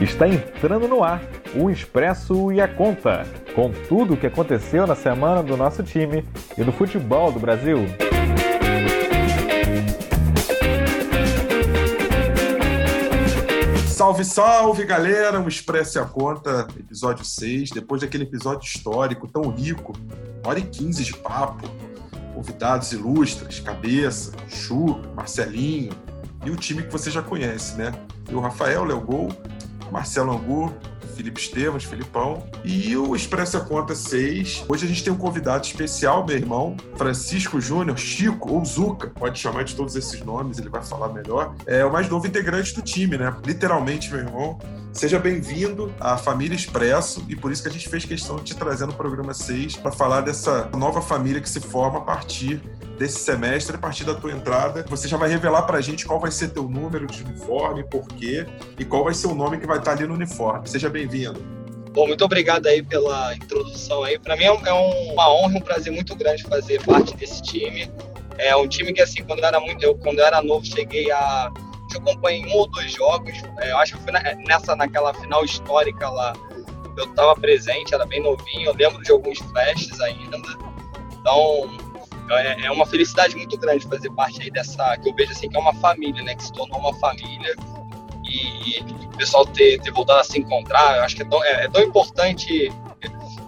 Está entrando no ar o Expresso e a Conta, com tudo o que aconteceu na semana do nosso time e do futebol do Brasil. Salve, salve, galera! O Expresso e a Conta, episódio 6. Depois daquele episódio histórico tão rico, hora e 15 de papo, convidados ilustres, Cabeça, Chu, Marcelinho e o time que você já conhece, né? E o Rafael, Léo Gol, Marcelo Angu, Felipe Estevam, Filipão. E o Expresso a Conta 6. Hoje a gente tem um convidado especial, meu irmão, Francisco Júnior, Chico ou Zuca, pode chamar de todos esses nomes, ele vai falar melhor. É o mais novo integrante do time, né? Literalmente, meu irmão. Seja bem-vindo à família Expresso e por isso que a gente fez questão de te trazer no programa 6 para falar dessa nova família que se forma a partir desse semestre, a partir da tua entrada. Você já vai revelar para a gente qual vai ser teu número de uniforme, por quê e qual vai ser o nome que vai estar ali no uniforme. Seja bem-vindo. Bom, muito obrigado aí pela introdução aí. Para mim é, é uma honra um prazer muito grande fazer parte desse time. É um time que assim, quando eu era muito, eu quando eu era novo, cheguei a eu acompanhei um ou dois jogos. É, eu acho que foi nessa naquela final histórica lá. Eu estava presente, era bem novinho. Eu lembro de alguns flashes ainda. Então, é, é uma felicidade muito grande fazer parte aí dessa, que eu vejo assim, que é uma família, né? Que se tornou uma família e, o pessoal ter, ter voltado a se encontrar, eu acho que é tão, é, é tão importante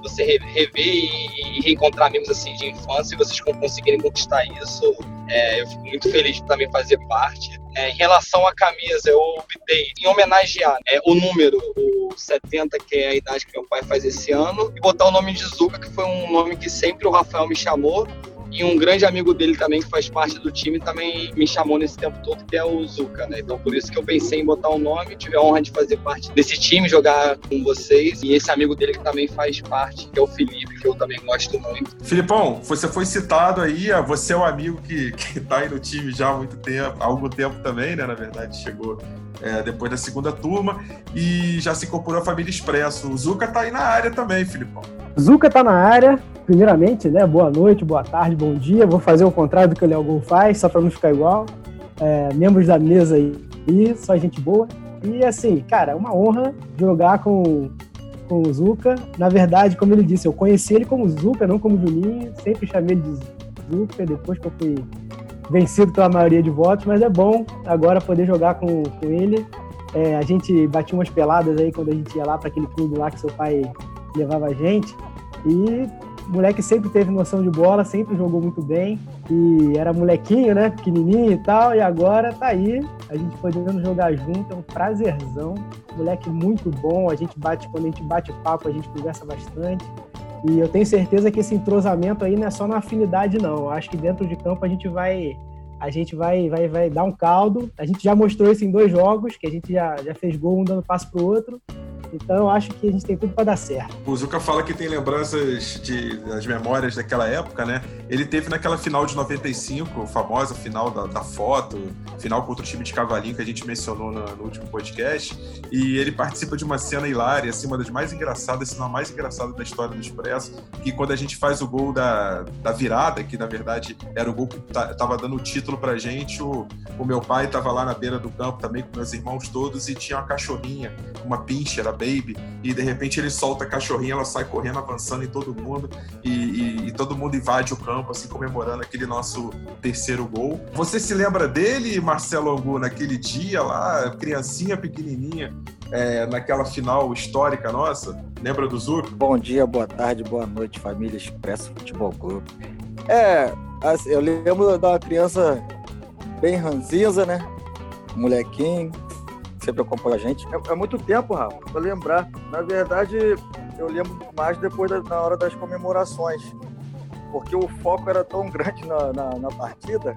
você rever e, e, reencontrar amigos assim de infância e vocês conseguirem conquistar isso. É, eu fico muito feliz de também fazer parte. É, em relação à camisa, eu optei em homenagear é, o número, o 70, que é a idade que meu pai faz esse ano, e botar o nome de Zuka, que foi um nome que sempre o Rafael me chamou e um grande amigo dele também, que faz parte do time, também me chamou nesse tempo todo, que é o Zuka, né? Então por isso que eu pensei em botar o um nome, tive a honra de fazer parte desse time, jogar com vocês. E esse amigo dele que também faz parte, que é o Felipe, que eu também gosto muito. Filipão, você foi citado aí, você é o um amigo que, que tá aí no time já há muito tempo, há algum tempo também, né? Na verdade, chegou é, depois da segunda turma e já se incorporou à família Expresso. O Zuca tá aí na área também, Filipão. Zuca tá na área, primeiramente, né? Boa noite, boa tarde, bom dia. Vou fazer o contrário do que o Léo Gol faz, só para não ficar igual. É, membros da mesa aí, só gente boa. E assim, cara, é uma honra jogar com, com o Zuca. Na verdade, como ele disse, eu conheci ele como Zuca, não como Juninho. Sempre chamei ele de Zuca, depois que eu fui vencido pela maioria de votos, mas é bom agora poder jogar com, com ele. É, a gente batia umas peladas aí quando a gente ia lá para aquele clube lá que seu pai levava a gente. E o moleque sempre teve noção de bola, sempre jogou muito bem. E era molequinho, né? Pequenininho e tal. E agora tá aí, a gente podendo jogar junto, é um prazerzão. Moleque muito bom, a gente bate, quando a gente bate papo, a gente conversa bastante. E eu tenho certeza que esse entrosamento aí não é só na afinidade, não. Eu acho que dentro de campo a gente vai a gente vai, vai, vai dar um caldo. A gente já mostrou isso em dois jogos, que a gente já, já fez gol um dando passo pro outro. Então eu acho que a gente tem tudo para dar certo. O Zuka fala que tem lembranças de, das memórias daquela época, né? Ele teve naquela final de 95, famosa final da, da foto, final contra o time de Cavalinho que a gente mencionou no, no, último podcast. E ele participa de uma cena hilária, assim, uma das mais engraçadas, se não a mais engraçada da história do Expresso, que quando a gente faz o gol da, da virada, que na verdade era o gol que tava dando o título pra gente, o, o meu pai tava lá na beira do campo também com meus irmãos todos e tinha uma cachorrinha, uma pincher, Baby, e de repente ele solta a cachorrinha, ela sai correndo, avançando em todo mundo, e, e, e, todo mundo invade o campo, assim, comemorando aquele nosso terceiro gol. Você se lembra dele, Marcelo Angu, naquele dia lá, criancinha pequenininha, é, naquela final histórica nossa? Lembra do Zur? Bom dia, boa tarde, boa noite, família Expresso Futebol Clube. É, assim, eu lembro da criança bem ranzinza, né? Molequinho, sempre acompanha a gente. É, é muito tempo, Rafa, para lembrar. Na verdade, eu lembro mais depois da, na hora das comemorações, porque o foco era tão grande na, na, na partida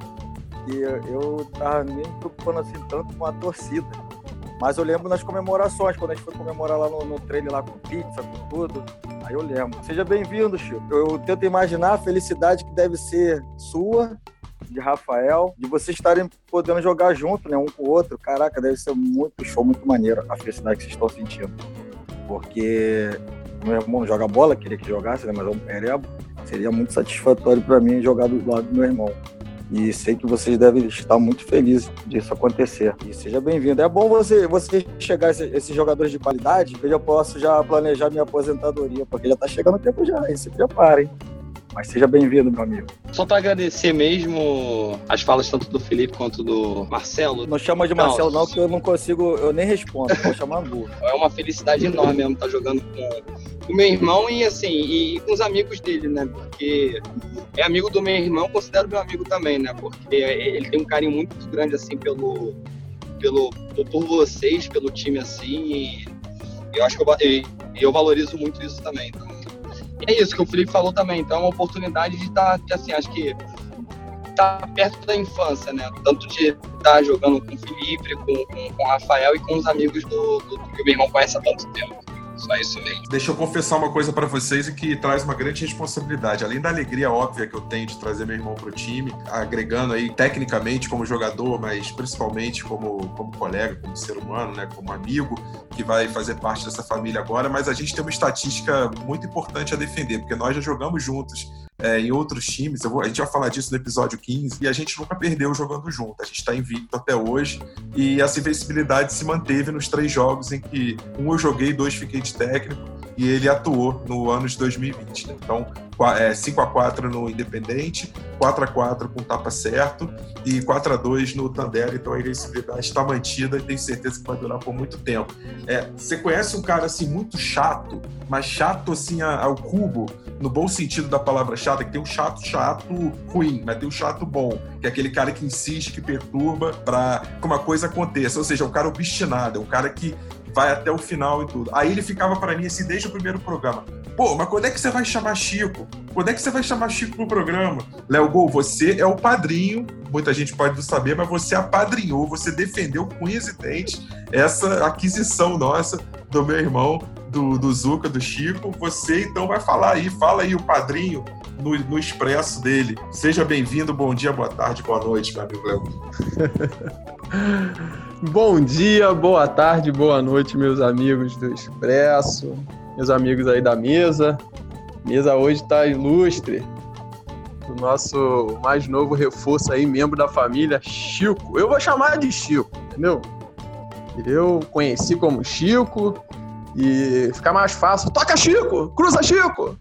que eu tava nem preocupando assim tanto com a torcida. Mas eu lembro nas comemorações, quando a gente foi comemorar lá no, no lá com pizza, com tudo. Aí eu lembro. Seja bem-vindo, Chico. Eu tento imaginar a felicidade que deve ser sua de Rafael, de vocês estarem podendo jogar junto, né, um com o outro. Caraca, deve ser muito show, muito maneiro a felicidade que vocês estão sentindo. Porque meu irmão joga bola, queria que jogasse, né, mas seria, seria muito satisfatório para mim jogar do lado do meu irmão. E sei que vocês devem estar muito felizes disso acontecer. E seja bem-vindo. É bom você, você chegar esses, jogadores de qualidade, eu já posso já planejar minha aposentadoria, porque já está chegando o tempo já, hein? Se preparem. Mas seja bem-vindo, meu amigo. Só para agradecer mesmo as falas tanto do Felipe quanto do Marcelo. Não chama de Marcelo, não, que eu não consigo, eu nem respondo, vou chamar Angu. É uma felicidade enorme mesmo estar jogando com o meu irmão e assim, e com os amigos dele, né? Porque é amigo do meu irmão, considero meu amigo também, né? Porque ele tem um carinho muito grande assim pelo pelo por vocês, pelo time assim, e eu acho que eu, eu valorizo muito isso também. Então, é isso que o Felipe falou também. Então, é uma oportunidade de estar, tá, assim, acho que tá perto da infância, né? Tanto de estar tá jogando com o Felipe, com, com, com o Rafael e com os amigos do, do, que o meu irmão conhece há tanto tempo. Isso. Deixa eu confessar uma coisa para vocês que traz uma grande responsabilidade. Além da alegria óbvia que eu tenho de trazer meu irmão pro time, agregando aí tecnicamente como jogador, mas principalmente como, como colega, como ser humano, né, como amigo, que vai fazer parte dessa família agora, mas a gente tem uma estatística muito importante a defender, porque nós já jogamos juntos é, em outros times. Vou, a gente vai falar disso no episódio 15 e a gente nunca perdeu jogando junto. A gente está invicto até hoje e essa invencibilidade se manteve nos três jogos em que um eu joguei, dois fiquei de técnico e ele atuou no ano de 2020. Né? Então, é, 5 a 4 no Independente, 4 a 4 com tapa certo e 4 a 2 no Tandera. Então a invencibilidade está mantida e tenho certeza que vai durar por muito tempo. É, você conhece um cara assim muito chato, mas chato assim ao cubo, no bom sentido da palavra chata, que tem um chato chato ruim, mas tem um chato bom, que é aquele cara que insiste, que perturba para que uma coisa aconteça. Ou seja, é um cara obstinado, é um cara que vai até o final e tudo. Aí ele ficava para mim assim desde o primeiro programa. Pô, mas quando é que você vai chamar Chico? Quando é que você vai chamar Chico pro programa? Léo Gol, você é o padrinho, muita gente pode não saber, mas você apadrinhou, você defendeu com e dentes essa aquisição nossa do meu irmão, do, do Zuca, do Chico. Você então vai falar aí, fala aí o padrinho no, no expresso dele. Seja bem-vindo, bom dia, boa tarde, boa noite, meu amigo Léo. bom dia, boa tarde, boa noite, meus amigos do Expresso meus amigos aí da mesa. A mesa hoje está ilustre. O nosso mais novo reforço aí, membro da família, Chico. Eu vou chamar de Chico, entendeu? Eu conheci como Chico e fica mais fácil. Toca Chico! Cruza Chico!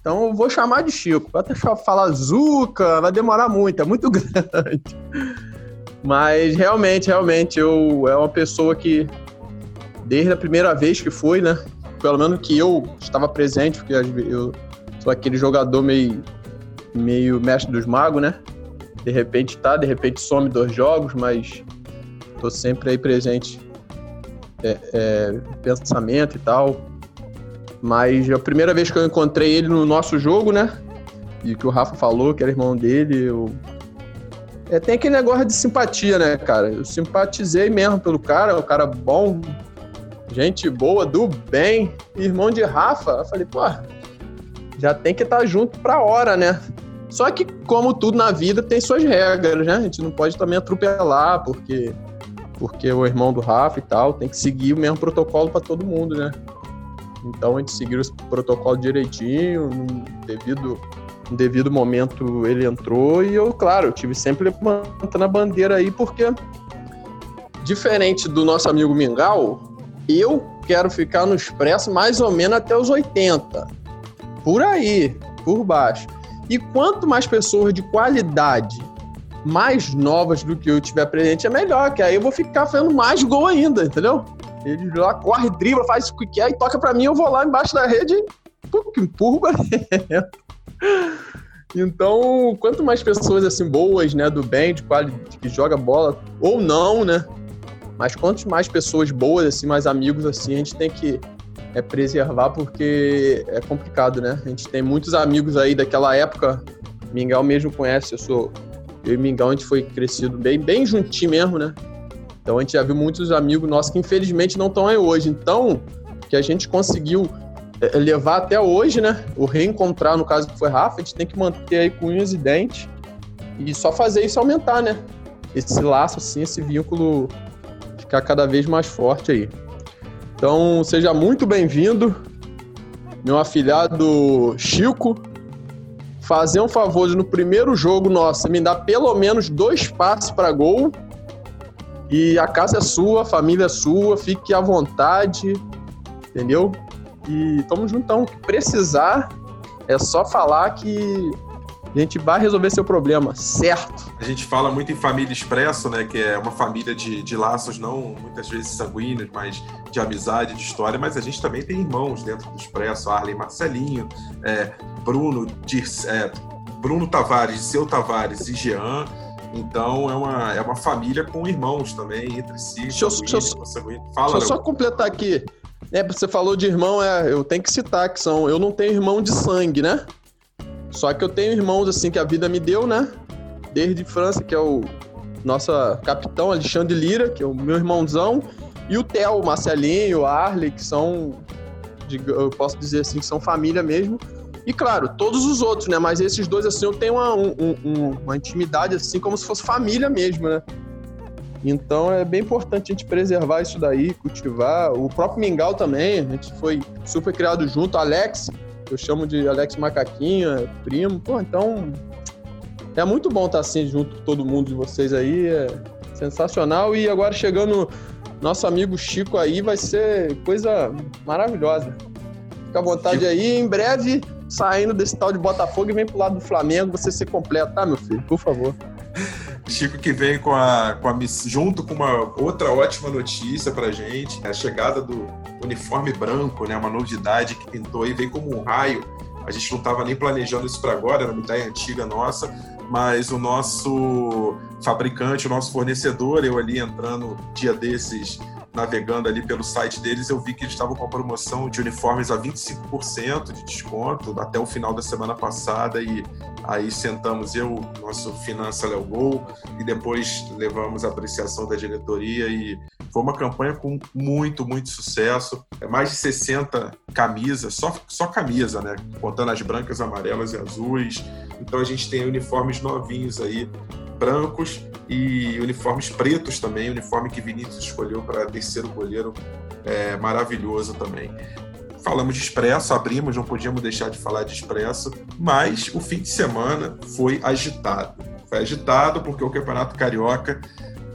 Então eu vou chamar de Chico. Até falar Zuca, vai demorar muito, é muito grande. Mas realmente, realmente, eu é uma pessoa que, desde a primeira vez que foi, né? pelo menos que eu estava presente, porque eu sou aquele jogador meio, meio mestre dos magos, né? De repente tá, de repente some dois jogos, mas tô sempre aí presente é, é, pensamento e tal. Mas a primeira vez que eu encontrei ele no nosso jogo, né? E que o Rafa falou que era irmão dele, eu. É, tem aquele negócio de simpatia, né, cara? Eu simpatizei mesmo pelo cara, um cara bom, gente boa, do bem, irmão de Rafa. Eu falei, pô, já tem que estar tá junto pra hora, né? Só que, como tudo na vida, tem suas regras, né? A gente não pode também atropelar, porque, porque o irmão do Rafa e tal, tem que seguir o mesmo protocolo para todo mundo, né? Então a gente seguiu esse protocolo direitinho, devido, no devido momento ele entrou e eu, claro, eu tive sempre levantando a bandeira aí, porque diferente do nosso amigo Mingau, eu quero ficar no Expresso mais ou menos até os 80. Por aí, por baixo. E quanto mais pessoas de qualidade, mais novas do que eu tiver presente, é melhor, que aí eu vou ficar fazendo mais gol ainda, entendeu? Ele lá corre, dribla, faz o que quer e toca para mim, eu vou lá embaixo da rede e empurro. Então, quanto mais pessoas assim boas, né, do bem, de qualidade, que joga bola ou não, né, mas quanto mais pessoas boas, assim, mais amigos, assim, a gente tem que é, preservar porque é complicado, né? A gente tem muitos amigos aí daquela época. Mingau mesmo conhece, eu sou. Eu e Mingau, a gente foi crescido bem, bem juntinho mesmo, né? Então a gente já viu muitos amigos nossos que infelizmente não estão aí hoje. Então, que a gente conseguiu levar até hoje, né? O reencontrar, no caso que foi Rafa, a gente tem que manter aí com unhas e dentes e só fazer isso aumentar, né? Esse laço, assim, esse vínculo ficar cada vez mais forte aí. Então, seja muito bem-vindo, meu afilhado Chico. fazer um favor no primeiro jogo nosso me dar pelo menos dois passes para gol. E a casa é sua, a família é sua, fique à vontade, entendeu? E tamo juntão. Que precisar, é só falar que a gente vai resolver seu problema, certo? A gente fala muito em família expresso, né? Que é uma família de, de laços não muitas vezes sanguíneos, mas de amizade, de história. Mas a gente também tem irmãos dentro do expresso, Arlen Marcelinho, é, Bruno, é, Bruno Tavares, Seu Tavares e Jean. Então é uma, é uma família com irmãos também entre si. Deixa, eu, deixa, Fala, deixa eu só completar aqui. É, você falou de irmão, é, eu tenho que citar que são. Eu não tenho irmão de sangue, né? Só que eu tenho irmãos assim que a vida me deu, né? Desde França, que é o nosso capitão Alexandre Lira, que é o meu irmãozão, e o Theo, o Marcelinho, o Arley, que são, eu posso dizer assim, que são família mesmo. E claro, todos os outros, né? Mas esses dois, assim, eu tenho uma, um, uma intimidade, assim, como se fosse família mesmo, né? Então é bem importante a gente preservar isso daí, cultivar. O próprio Mingau também, a gente foi super criado junto. Alex, eu chamo de Alex Macaquinho, é primo. Pô, então é muito bom estar assim junto com todo mundo de vocês aí. É sensacional. E agora chegando nosso amigo Chico aí, vai ser coisa maravilhosa. Fica à vontade Chico. aí. Em breve, saindo desse tal de Botafogo e vem pro lado do Flamengo, você se completa, tá, meu filho? Por favor. Chico que vem com a, com a junto com uma outra ótima notícia pra gente, a chegada do uniforme branco, né, uma novidade que pintou e veio como um raio. A gente não estava nem planejando isso para agora, era uma ideia antiga nossa, mas o nosso fabricante, o nosso fornecedor, eu ali entrando dia desses navegando ali pelo site deles, eu vi que eles estavam com a promoção de uniformes a 25% de desconto até o final da semana passada e aí sentamos eu, nosso finança Léo Gol e depois levamos a apreciação da diretoria e foi uma campanha com muito, muito sucesso. É mais de 60 camisas, só, só camisa, né? Contando as brancas, amarelas e azuis. Então a gente tem uniformes novinhos aí brancos e uniformes pretos também, uniforme que Vinícius escolheu para terceiro goleiro, é, maravilhoso também. Falamos de Expresso, abrimos, não podíamos deixar de falar de Expresso, mas o fim de semana foi agitado. Foi agitado porque o Campeonato Carioca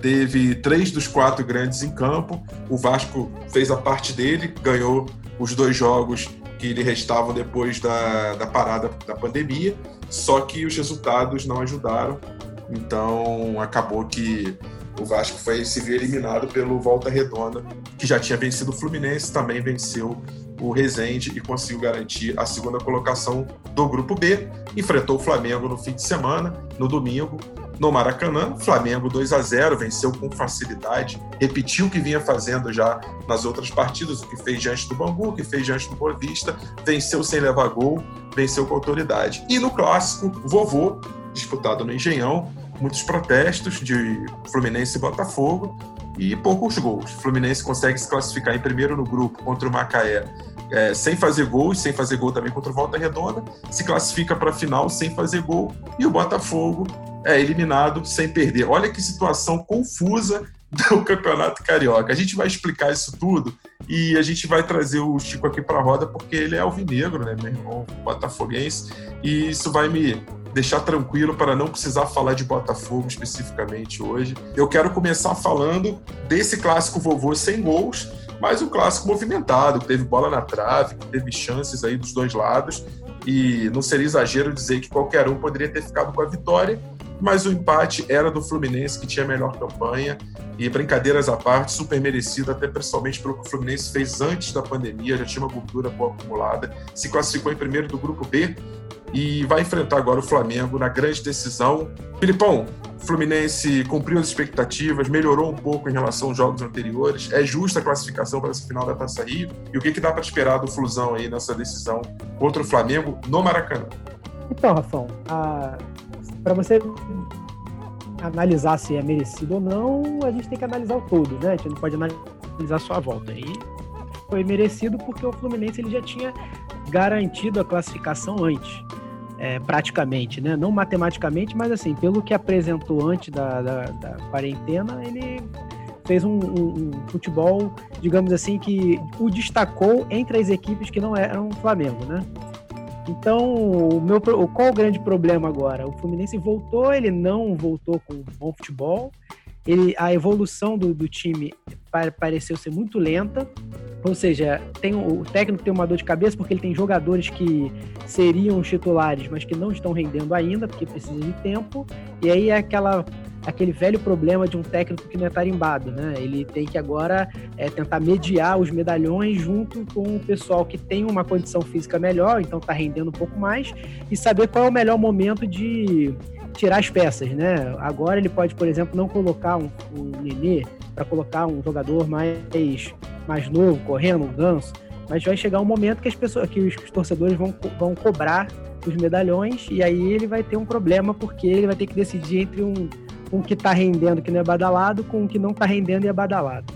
teve três dos quatro grandes em campo. O Vasco fez a parte dele, ganhou os dois jogos que lhe restavam depois da, da parada da pandemia, só que os resultados não ajudaram. Então acabou que o Vasco foi se viu eliminado pelo Volta Redonda, que já tinha vencido o Fluminense, também venceu o Rezende e conseguiu garantir a segunda colocação do grupo B. Enfrentou o Flamengo no fim de semana, no domingo, no Maracanã. Flamengo 2 a 0 venceu com facilidade, repetiu o que vinha fazendo já nas outras partidas, o que fez diante do Bangu, o que fez diante do Boa Vista, venceu sem levar gol, venceu com autoridade. E no clássico, vovô, disputado no Engenhão, muitos protestos de Fluminense e Botafogo e poucos gols. Fluminense consegue se classificar em primeiro no grupo contra o Macaé, é, sem fazer gols, sem fazer gol também contra o Volta Redonda, se classifica para a final sem fazer gol e o Botafogo é eliminado sem perder. Olha que situação confusa do Campeonato Carioca. A gente vai explicar isso tudo e a gente vai trazer o Chico aqui para a roda porque ele é alvinegro, né, meu irmão botafoguense, e isso vai me deixar tranquilo para não precisar falar de Botafogo especificamente hoje. Eu quero começar falando desse clássico vovô sem gols, mas um clássico movimentado, que teve bola na trave, que teve chances aí dos dois lados. E não seria exagero dizer que qualquer um poderia ter ficado com a vitória, mas o empate era do Fluminense, que tinha a melhor campanha, e brincadeiras à parte, super merecido, até principalmente pelo que o Fluminense fez antes da pandemia, já tinha uma gordura boa acumulada, se classificou em primeiro do grupo B, e vai enfrentar agora o Flamengo na grande decisão. Filipão, Fluminense cumpriu as expectativas, melhorou um pouco em relação aos jogos anteriores. É justa a classificação para essa final da Taça Rio? E o que, que dá para esperar do Flusão aí nessa decisão contra o Flamengo no Maracanã? Então, Rafão, para você analisar se é merecido ou não, a gente tem que analisar o todo, né? A gente não pode analisar só a volta. E foi merecido porque o Fluminense ele já tinha garantido a classificação antes é, praticamente, né? Não matematicamente, mas assim, pelo que apresentou antes da, da, da quarentena, ele fez um, um, um, futebol, digamos assim, que o destacou entre as equipes que não eram Flamengo, né? Então, o meu, qual o grande problema agora? O Fluminense voltou, ele não voltou com bom futebol. Ele, a evolução do, do time pareceu ser muito lenta. Ou seja, tem, o técnico tem uma dor de cabeça porque ele tem jogadores que seriam titulares, mas que não estão rendendo ainda, porque precisa de tempo. E aí é aquela aquele velho problema de um técnico que não é tarimbado, né? Ele tem que agora é, tentar mediar os medalhões junto com o pessoal que tem uma condição física melhor, então está rendendo um pouco mais, e saber qual é o melhor momento de tirar as peças, né? Agora ele pode, por exemplo, não colocar um, um Nenê para colocar um jogador mais, mais novo, correndo, um ganso, mas vai chegar um momento que as pessoas, que os torcedores vão, vão cobrar os medalhões e aí ele vai ter um problema porque ele vai ter que decidir entre um o que está rendendo que não é badalado, com o que não está rendendo e é badalado.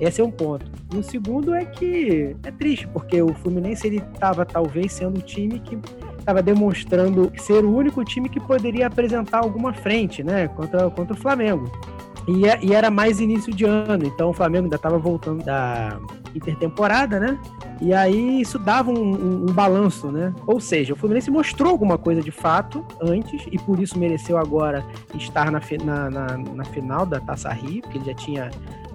Esse é um ponto. E o segundo é que é triste, porque o Fluminense ele estava talvez sendo o time que estava demonstrando ser o único time que poderia apresentar alguma frente, né, contra, contra o Flamengo. E, é, e era mais início de ano, então o Flamengo ainda estava voltando da intertemporada, né? E aí isso dava um, um, um, balanço, né? Ou seja, o Fluminense mostrou alguma coisa de fato antes e por isso mereceu agora estar na, na, na, na final da Taça Rio, porque ele já tinha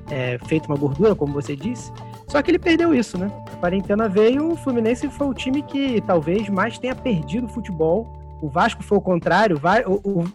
é, feito uma gordura, como você disse. Só que ele perdeu isso, né? A quarentena veio, o Fluminense foi o time que talvez mais tenha perdido o futebol o Vasco foi o contrário.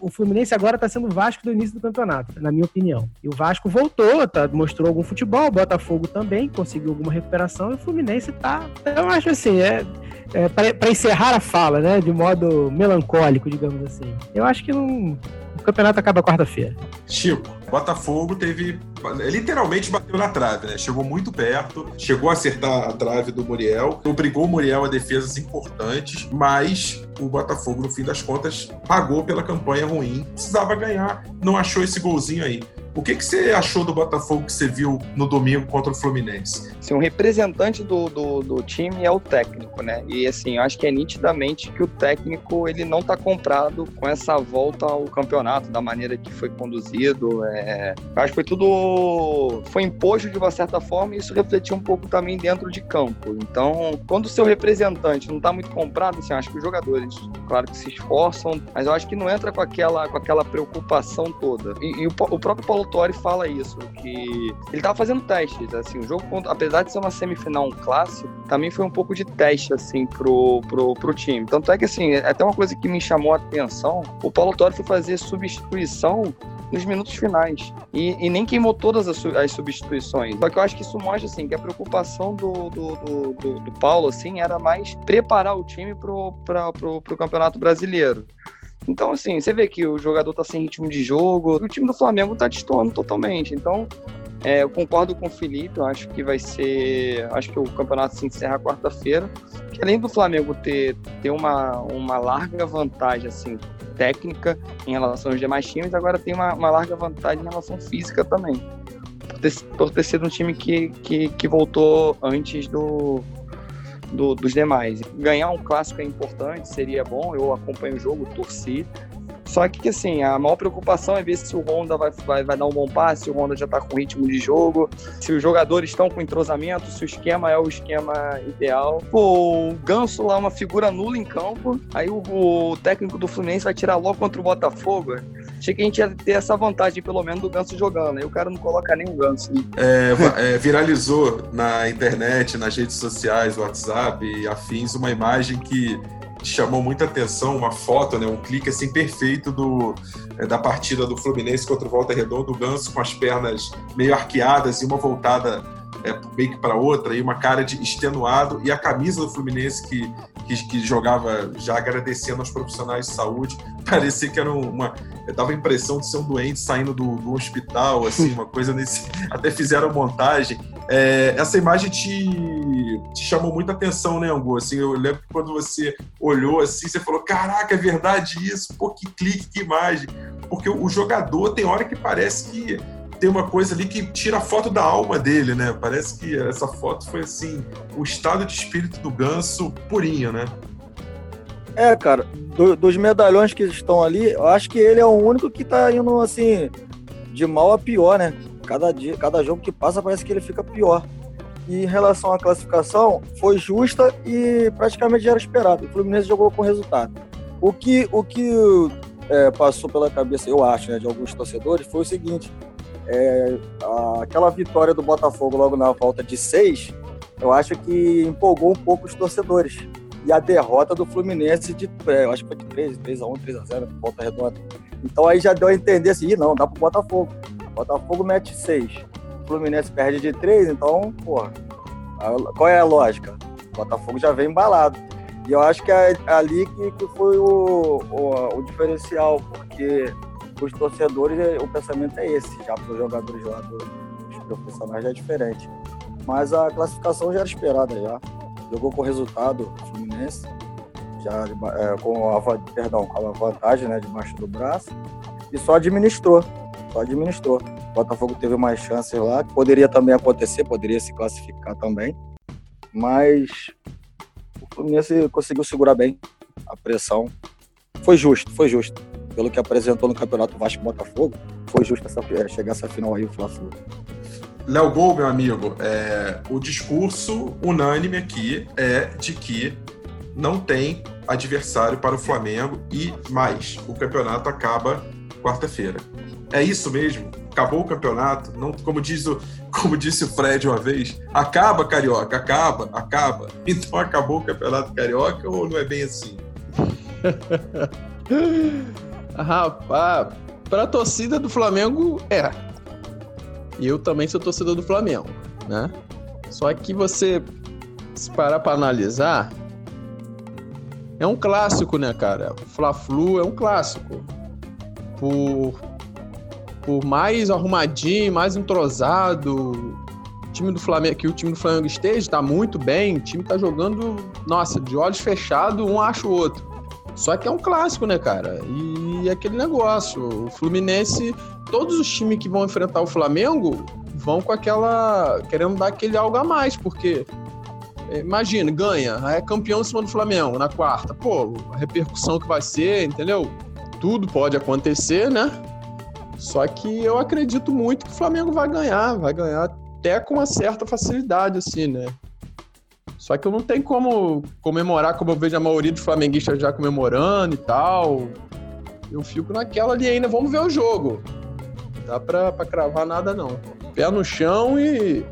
O, Fluminense agora está sendo o Vasco do início do campeonato, na minha opinião. E o Vasco voltou, tá, mostrou algum futebol. O Botafogo também conseguiu alguma recuperação. E o Fluminense tá. Eu acho assim, é, é para encerrar a fala, né? De modo melancólico, digamos assim. Eu acho que não, o campeonato acaba quarta-feira. Chico, Botafogo teve. Literalmente bateu na trave, né? Chegou muito perto, chegou a acertar a trave do Muriel, obrigou o Muriel a defesas importantes, mas o Botafogo, no fim das contas, pagou pela campanha ruim. Precisava ganhar, não achou esse golzinho aí. O que, que você achou do Botafogo que você viu no domingo contra o Fluminense? Sim, o representante do, do, do, time é o técnico, né? E assim, eu acho que é nitidamente que o técnico ele não está comprado com essa volta ao campeonato, da maneira que foi conduzido. É... Acho que foi tudo. Foi imposto de uma certa forma e isso refletiu um pouco também dentro de campo. Então, quando o seu representante não está muito comprado, assim, acho que os jogadores, claro que se esforçam, mas eu acho que não entra com aquela, com aquela preocupação toda. E, e o, o próprio Paulo Autori fala isso, que ele tava fazendo testes, assim, o jogo, apesar de ser uma semifinal, um clássico, também foi um pouco de teste, assim, pro, pro, pro time. Tanto é que, assim, é até uma coisa que me chamou a atenção, o Paulo Autori foi fazer substituição nos minutos finais. E, e, nem queimou todas as, as, substituições. Só que eu acho que isso mostra assim, que a preocupação do, do, do, do, do Paulo assim, era mais preparar o time pro, pra, pro, pro Campeonato Brasileiro. Então, assim, você vê que o jogador tá sem ritmo de jogo, o time do Flamengo tá destoando totalmente. Então, é, eu concordo com o Felipe, eu acho que vai ser. Acho que o campeonato se encerra quarta-feira. Que além do Flamengo ter, ter uma, uma larga vantagem assim, técnica em relação aos demais times, agora tem uma, uma larga vantagem em relação física também. Por ter, por ter sido um time que, que, que voltou antes do, do, dos demais. Ganhar um clássico é importante, seria bom, eu acompanho o jogo, torci. Só que, assim, a maior preocupação é ver se o Honda vai, vai, vai dar um bom passe, se o Honda já está com ritmo de jogo, se os jogadores estão com entrosamento, se o esquema é o esquema ideal. Pô, o Ganso lá, uma figura nula em campo, aí o, o técnico do Fluminense vai tirar logo contra o Botafogo. Achei que a gente ia ter essa vantagem, pelo menos, do Ganso jogando. Aí o cara não coloca o Ganso. É, é, viralizou na internet, nas redes sociais, WhatsApp e afins, uma imagem que chamou muita atenção, uma foto, né, um clique assim perfeito do, é, da partida do Fluminense contra o Volta Redonda, o Ganso com as pernas meio arqueadas e uma voltada é, meio que para outra, e uma cara de extenuado, e a camisa do Fluminense que, que, que, jogava já agradecendo aos profissionais de saúde, parecia que era uma. dava a impressão de ser um doente saindo do, do hospital, assim, uma coisa nesse. Até fizeram montagem. É, essa imagem te, te chamou muita atenção, né, Angu? Assim, eu lembro que quando você olhou assim, você falou: caraca, é verdade isso, pô, que clique, que imagem. Porque o jogador tem hora que parece que tem uma coisa ali que tira a foto da alma dele, né? Parece que essa foto foi assim, o estado de espírito do ganso purinho, né? É, cara, do, dos medalhões que estão ali, eu acho que ele é o único que tá indo assim, de mal a pior, né? Cada dia, cada jogo que passa parece que ele fica pior. E em relação à classificação, foi justa e praticamente era esperado. O Fluminense jogou com resultado. O que, o que é, passou pela cabeça, eu acho, né, de alguns torcedores, foi o seguinte: é, aquela vitória do Botafogo logo na volta de seis, eu acho que empolgou um pouco os torcedores. E a derrota do Fluminense de, é, eu acho que foi de 3, 3 a 1, 3 a 0, volta redonda. Então aí já deu a entender assim, não, dá pro Botafogo. Botafogo mete 6. Fluminense perde de 3, então, porra, qual é a lógica? O Botafogo já vem embalado. E eu acho que é ali que, que foi o, o, o diferencial, porque os torcedores, o pensamento é esse, já para os jogadores lá do, dos profissionais já é diferente. Mas a classificação já era esperada já. Jogou com resultado Fluminense, já é, com a, perdão, com a vantagem né, debaixo do braço, e só administrou. Só administrou. O Botafogo teve mais chances lá, poderia também acontecer, poderia se classificar também. Mas o Fluminense conseguiu segurar bem a pressão. Foi justo, foi justo. Pelo que apresentou no Campeonato Vasco Botafogo, foi justo essa, é, chegar essa final aí, o Fla-Flu. Léo Gol, meu amigo, é, o discurso unânime aqui é de que não tem adversário para o Flamengo e mais, o campeonato acaba quarta-feira. É isso mesmo? Acabou o campeonato? Não, como, diz o, como disse o Fred uma vez, acaba Carioca, acaba, acaba. Então acabou o campeonato Carioca ou não é bem assim? Rapaz, para a torcida do Flamengo, é. Eu também sou torcedor do Flamengo, né? Só que você, se parar para analisar, é um clássico, né, cara? O Fla-Flu é um clássico. Por, por mais arrumadinho, mais entrosado, time do Flamengo, que o time do Flamengo esteja, está muito bem, o time está jogando, nossa, de olhos fechados, um acha o outro. Só que é um clássico, né, cara? E aquele negócio, o Fluminense, todos os times que vão enfrentar o Flamengo vão com aquela. querendo dar aquele algo a mais, porque Imagina, ganha, é campeão em cima do Flamengo na quarta. Pô, a repercussão que vai ser, entendeu? Tudo pode acontecer, né? Só que eu acredito muito que o Flamengo vai ganhar, vai ganhar até com uma certa facilidade, assim, né? Só que eu não tenho como comemorar como eu vejo a maioria dos flamenguistas já comemorando e tal. Eu fico naquela ali ainda, vamos ver o jogo. Não dá pra, pra cravar nada, não. Pé no chão e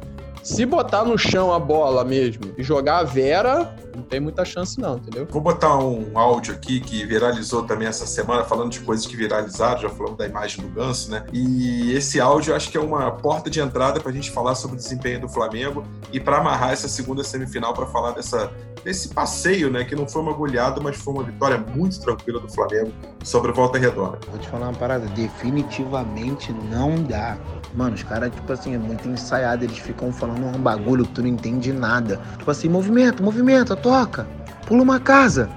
se botar no chão a bola mesmo e jogar a Vera, não tem muita chance não, entendeu? Vou botar um áudio aqui que viralizou também essa semana, falando de coisas que viralizaram, já falamos da imagem do Ganso, né? E esse áudio acho que é uma porta de entrada para a gente falar sobre o desempenho do Flamengo e para amarrar essa segunda semifinal para falar dessa, desse passeio, né? Que não foi uma goleada, mas foi uma vitória muito tranquila do Flamengo sobre a Volta Redonda. Vou te falar uma parada, definitivamente não dá. Mano, os caras, tipo assim, é muito ensaiado, eles ficam falando um bagulho que tu não entende nada. Tipo assim, movimento, movimento, toca, pula uma casa.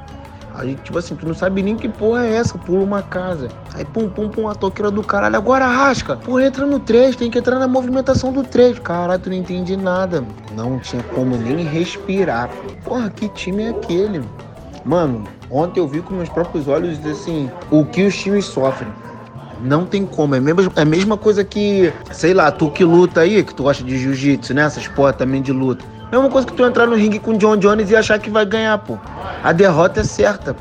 Aí, tipo assim, tu não sabe nem que porra é essa, pula uma casa. Aí, pum, pum, pum, a toqueira do caralho. Agora rasca. Porra, entra no 3, tem que entrar na movimentação do 3. Caralho, tu não entende nada. Não tinha como nem respirar. Porra, que time é aquele? Mano, ontem eu vi com meus próprios olhos, assim, o que os times sofrem. Não tem como. É a mesma, é a mesma coisa que, sei lá, tu que luta aí, que tu gosta de jiu-jitsu, né? Essas porra também de luta. Mesma coisa que tu entrar no ringue com o John Jones e achar que vai ganhar, pô. A derrota é certa.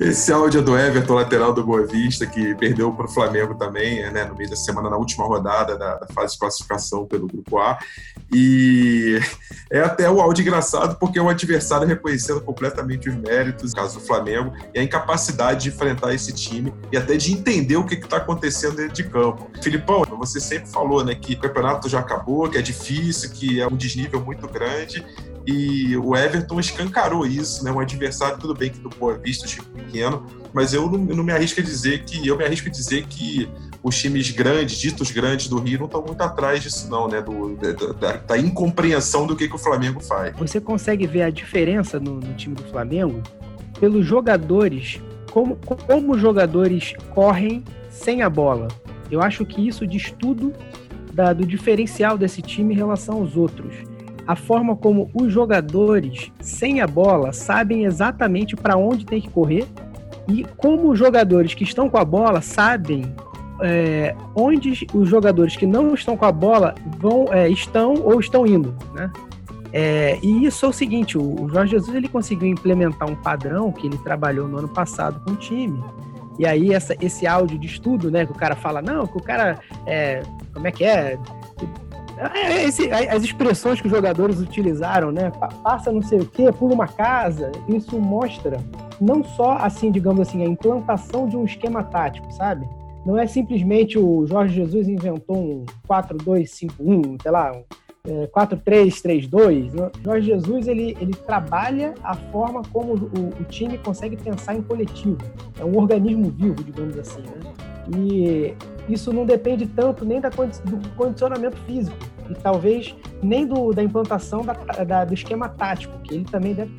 Esse áudio é do Everton, lateral do Boa Vista, que perdeu para o Flamengo também, né, no meio da semana, na última rodada da, da, fase de classificação pelo Grupo A. E é até o áudio engraçado, porque é um adversário reconhecendo completamente os méritos, no caso do Flamengo, e a incapacidade de enfrentar esse time e até de entender o que está acontecendo dentro de campo. Filipão, você sempre falou né, que o campeonato já acabou, que é difícil, que é um desnível muito grande grande e o Everton escancarou isso, né? Um adversário, tudo bem que do Boa Vista, um time pequeno, mas eu não, não me arrisco a dizer que eu me arrisco a dizer que os times grandes, ditos grandes do Rio, não estão muito atrás disso, não, né? Do, da, da, incompreensão do que, que o Flamengo faz. Você consegue ver a diferença no, no time do Flamengo pelos jogadores, como, como os jogadores correm sem a bola. Eu acho que isso diz tudo da, do diferencial desse time em relação aos outros a forma como os jogadores sem a bola sabem exatamente para onde tem que correr e como os jogadores que estão com a bola sabem é, onde os jogadores que não estão com a bola vão é, estão ou estão indo, né? É, e isso é o seguinte, o Jorge Jesus ele conseguiu implementar um padrão que ele trabalhou no ano passado com o time. E aí essa, esse áudio de estudo, né, que o cara fala, não, que o cara, é, como é que é? É esse, as expressões que os jogadores utilizaram, né? Passa não sei o quê, pula uma casa. Isso mostra não só, assim, digamos assim, a implantação de um esquema tático, sabe? Não é simplesmente o Jorge Jesus inventou um 4-2-5-1, sei lá, um é, 4-3-3-2. Jorge Jesus ele, ele trabalha a forma como o, o, time consegue pensar em coletivo. É um organismo vivo, digamos assim. Né? E isso não depende tanto nem da, do condicionamento físico e talvez nem do, da implantação da, da, do esquema tático, que ele também deve,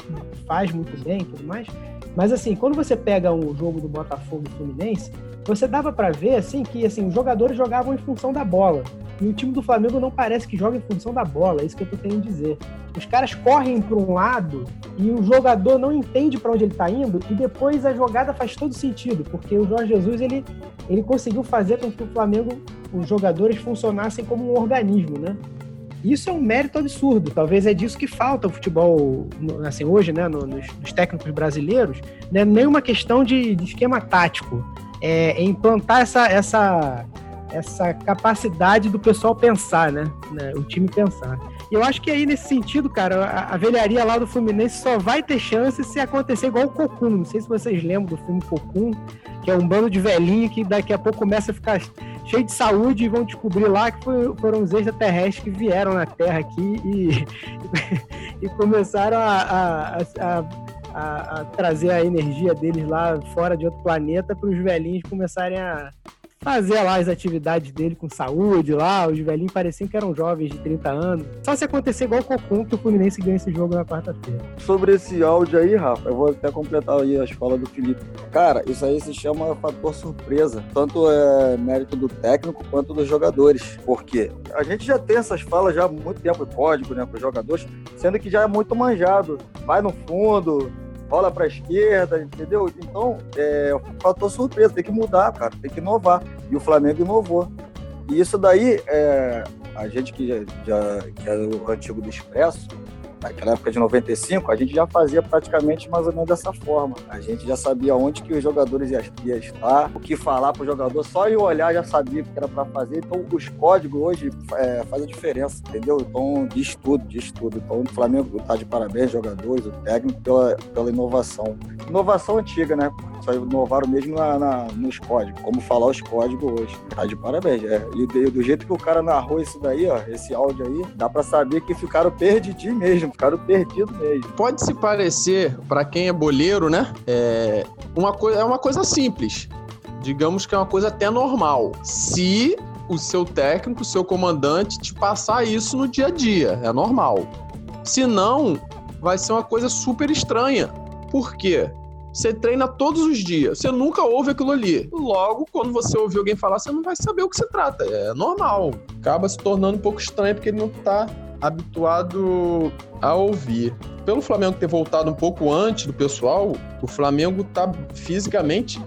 faz muito bem e tudo mais. Mas assim, quando você pega o jogo do Botafogo e Fluminense, você dava para ver assim que assim, os jogadores jogavam em função da bola. E o time do Flamengo não parece que joga em função da bola, é isso que eu tô querendo dizer. Os caras correm para um lado e o jogador não entende para onde ele está indo e depois a jogada faz todo sentido, porque o Jorge Jesus ele, ele conseguiu fazer com que o Flamengo, os jogadores funcionassem como um organismo, né? Isso é um mérito absurdo. Talvez é disso que falta o futebol, assim, hoje, né, nos, nos técnicos brasileiros. Não é nem uma questão de, de esquema tático. É, implantar essa, essa, essa capacidade do pessoal pensar, né? né? O time pensar. E eu acho que aí, nesse sentido, cara, a, a velharia lá do Fluminense só vai ter chance se acontecer igual o Cocum. Não sei se vocês lembram do filme Cocum, que é um bando de velhinho que daqui a pouco começa a ficar cheio de saúde e vão descobrir lá que foi, foram os extraterrestres que vieram na Terra aqui e, e começaram a, a, a, a, trazer a energia deles lá fora de outro planeta para os velhinhos começarem a fazer lá as atividades dele com saúde lá, os velhinhos pareciam que eram jovens de 30 anos. Só se acontecer igual o Cocum que o Fluminense ganha esse jogo na quarta-feira. Sobre esse áudio aí, Rafa, eu vou até completar aí as falas do Felipe. Cara, isso aí se chama fator surpresa. Tanto é mérito do técnico quanto dos jogadores. Porque a gente já tem essas falas já há muito tempo, código, né, para os jogadores, sendo que já é muito manjado. Vai no fundo, rola para a esquerda, entendeu? Então, é um fator surpresa, tem que mudar, cara, tem que inovar. E o Flamengo inovou. E isso daí, é, a gente que, já, já, que é o antigo do Expresso, naquela época de 95, a gente já fazia praticamente mais ou menos dessa forma. A gente já sabia onde que os jogadores iam ia estar, o que falar para o jogador, só em olhar já sabia o que era para fazer. Então, os códigos hoje é, fazem a diferença, entendeu? Então, de estudo, de estudo. Então, o Flamengo está de parabéns, jogadores, o técnico, pela, pela inovação. Inovação antiga, né? Só inovaram mesmo na, na, nos códigos, como falar os códigos hoje. Tá de parabéns. É. E do, do jeito que o cara narrou isso daí, ó, esse áudio aí, dá para saber que ficaram perdidinhos mesmo ficaram perdidos mesmo. Pode se parecer, para quem é boleiro, né? É uma, é uma coisa simples. Digamos que é uma coisa até normal. Se o seu técnico, o seu comandante te passar isso no dia a dia, é normal. Se não, vai ser uma coisa super estranha. Por quê? Você treina todos os dias, você nunca ouve aquilo ali. Logo, quando você ouvir alguém falar, você não vai saber o que se trata. É normal. Acaba se tornando um pouco estranho porque ele não está habituado a ouvir. Pelo Flamengo ter voltado um pouco antes do pessoal, o Flamengo tá fisicamente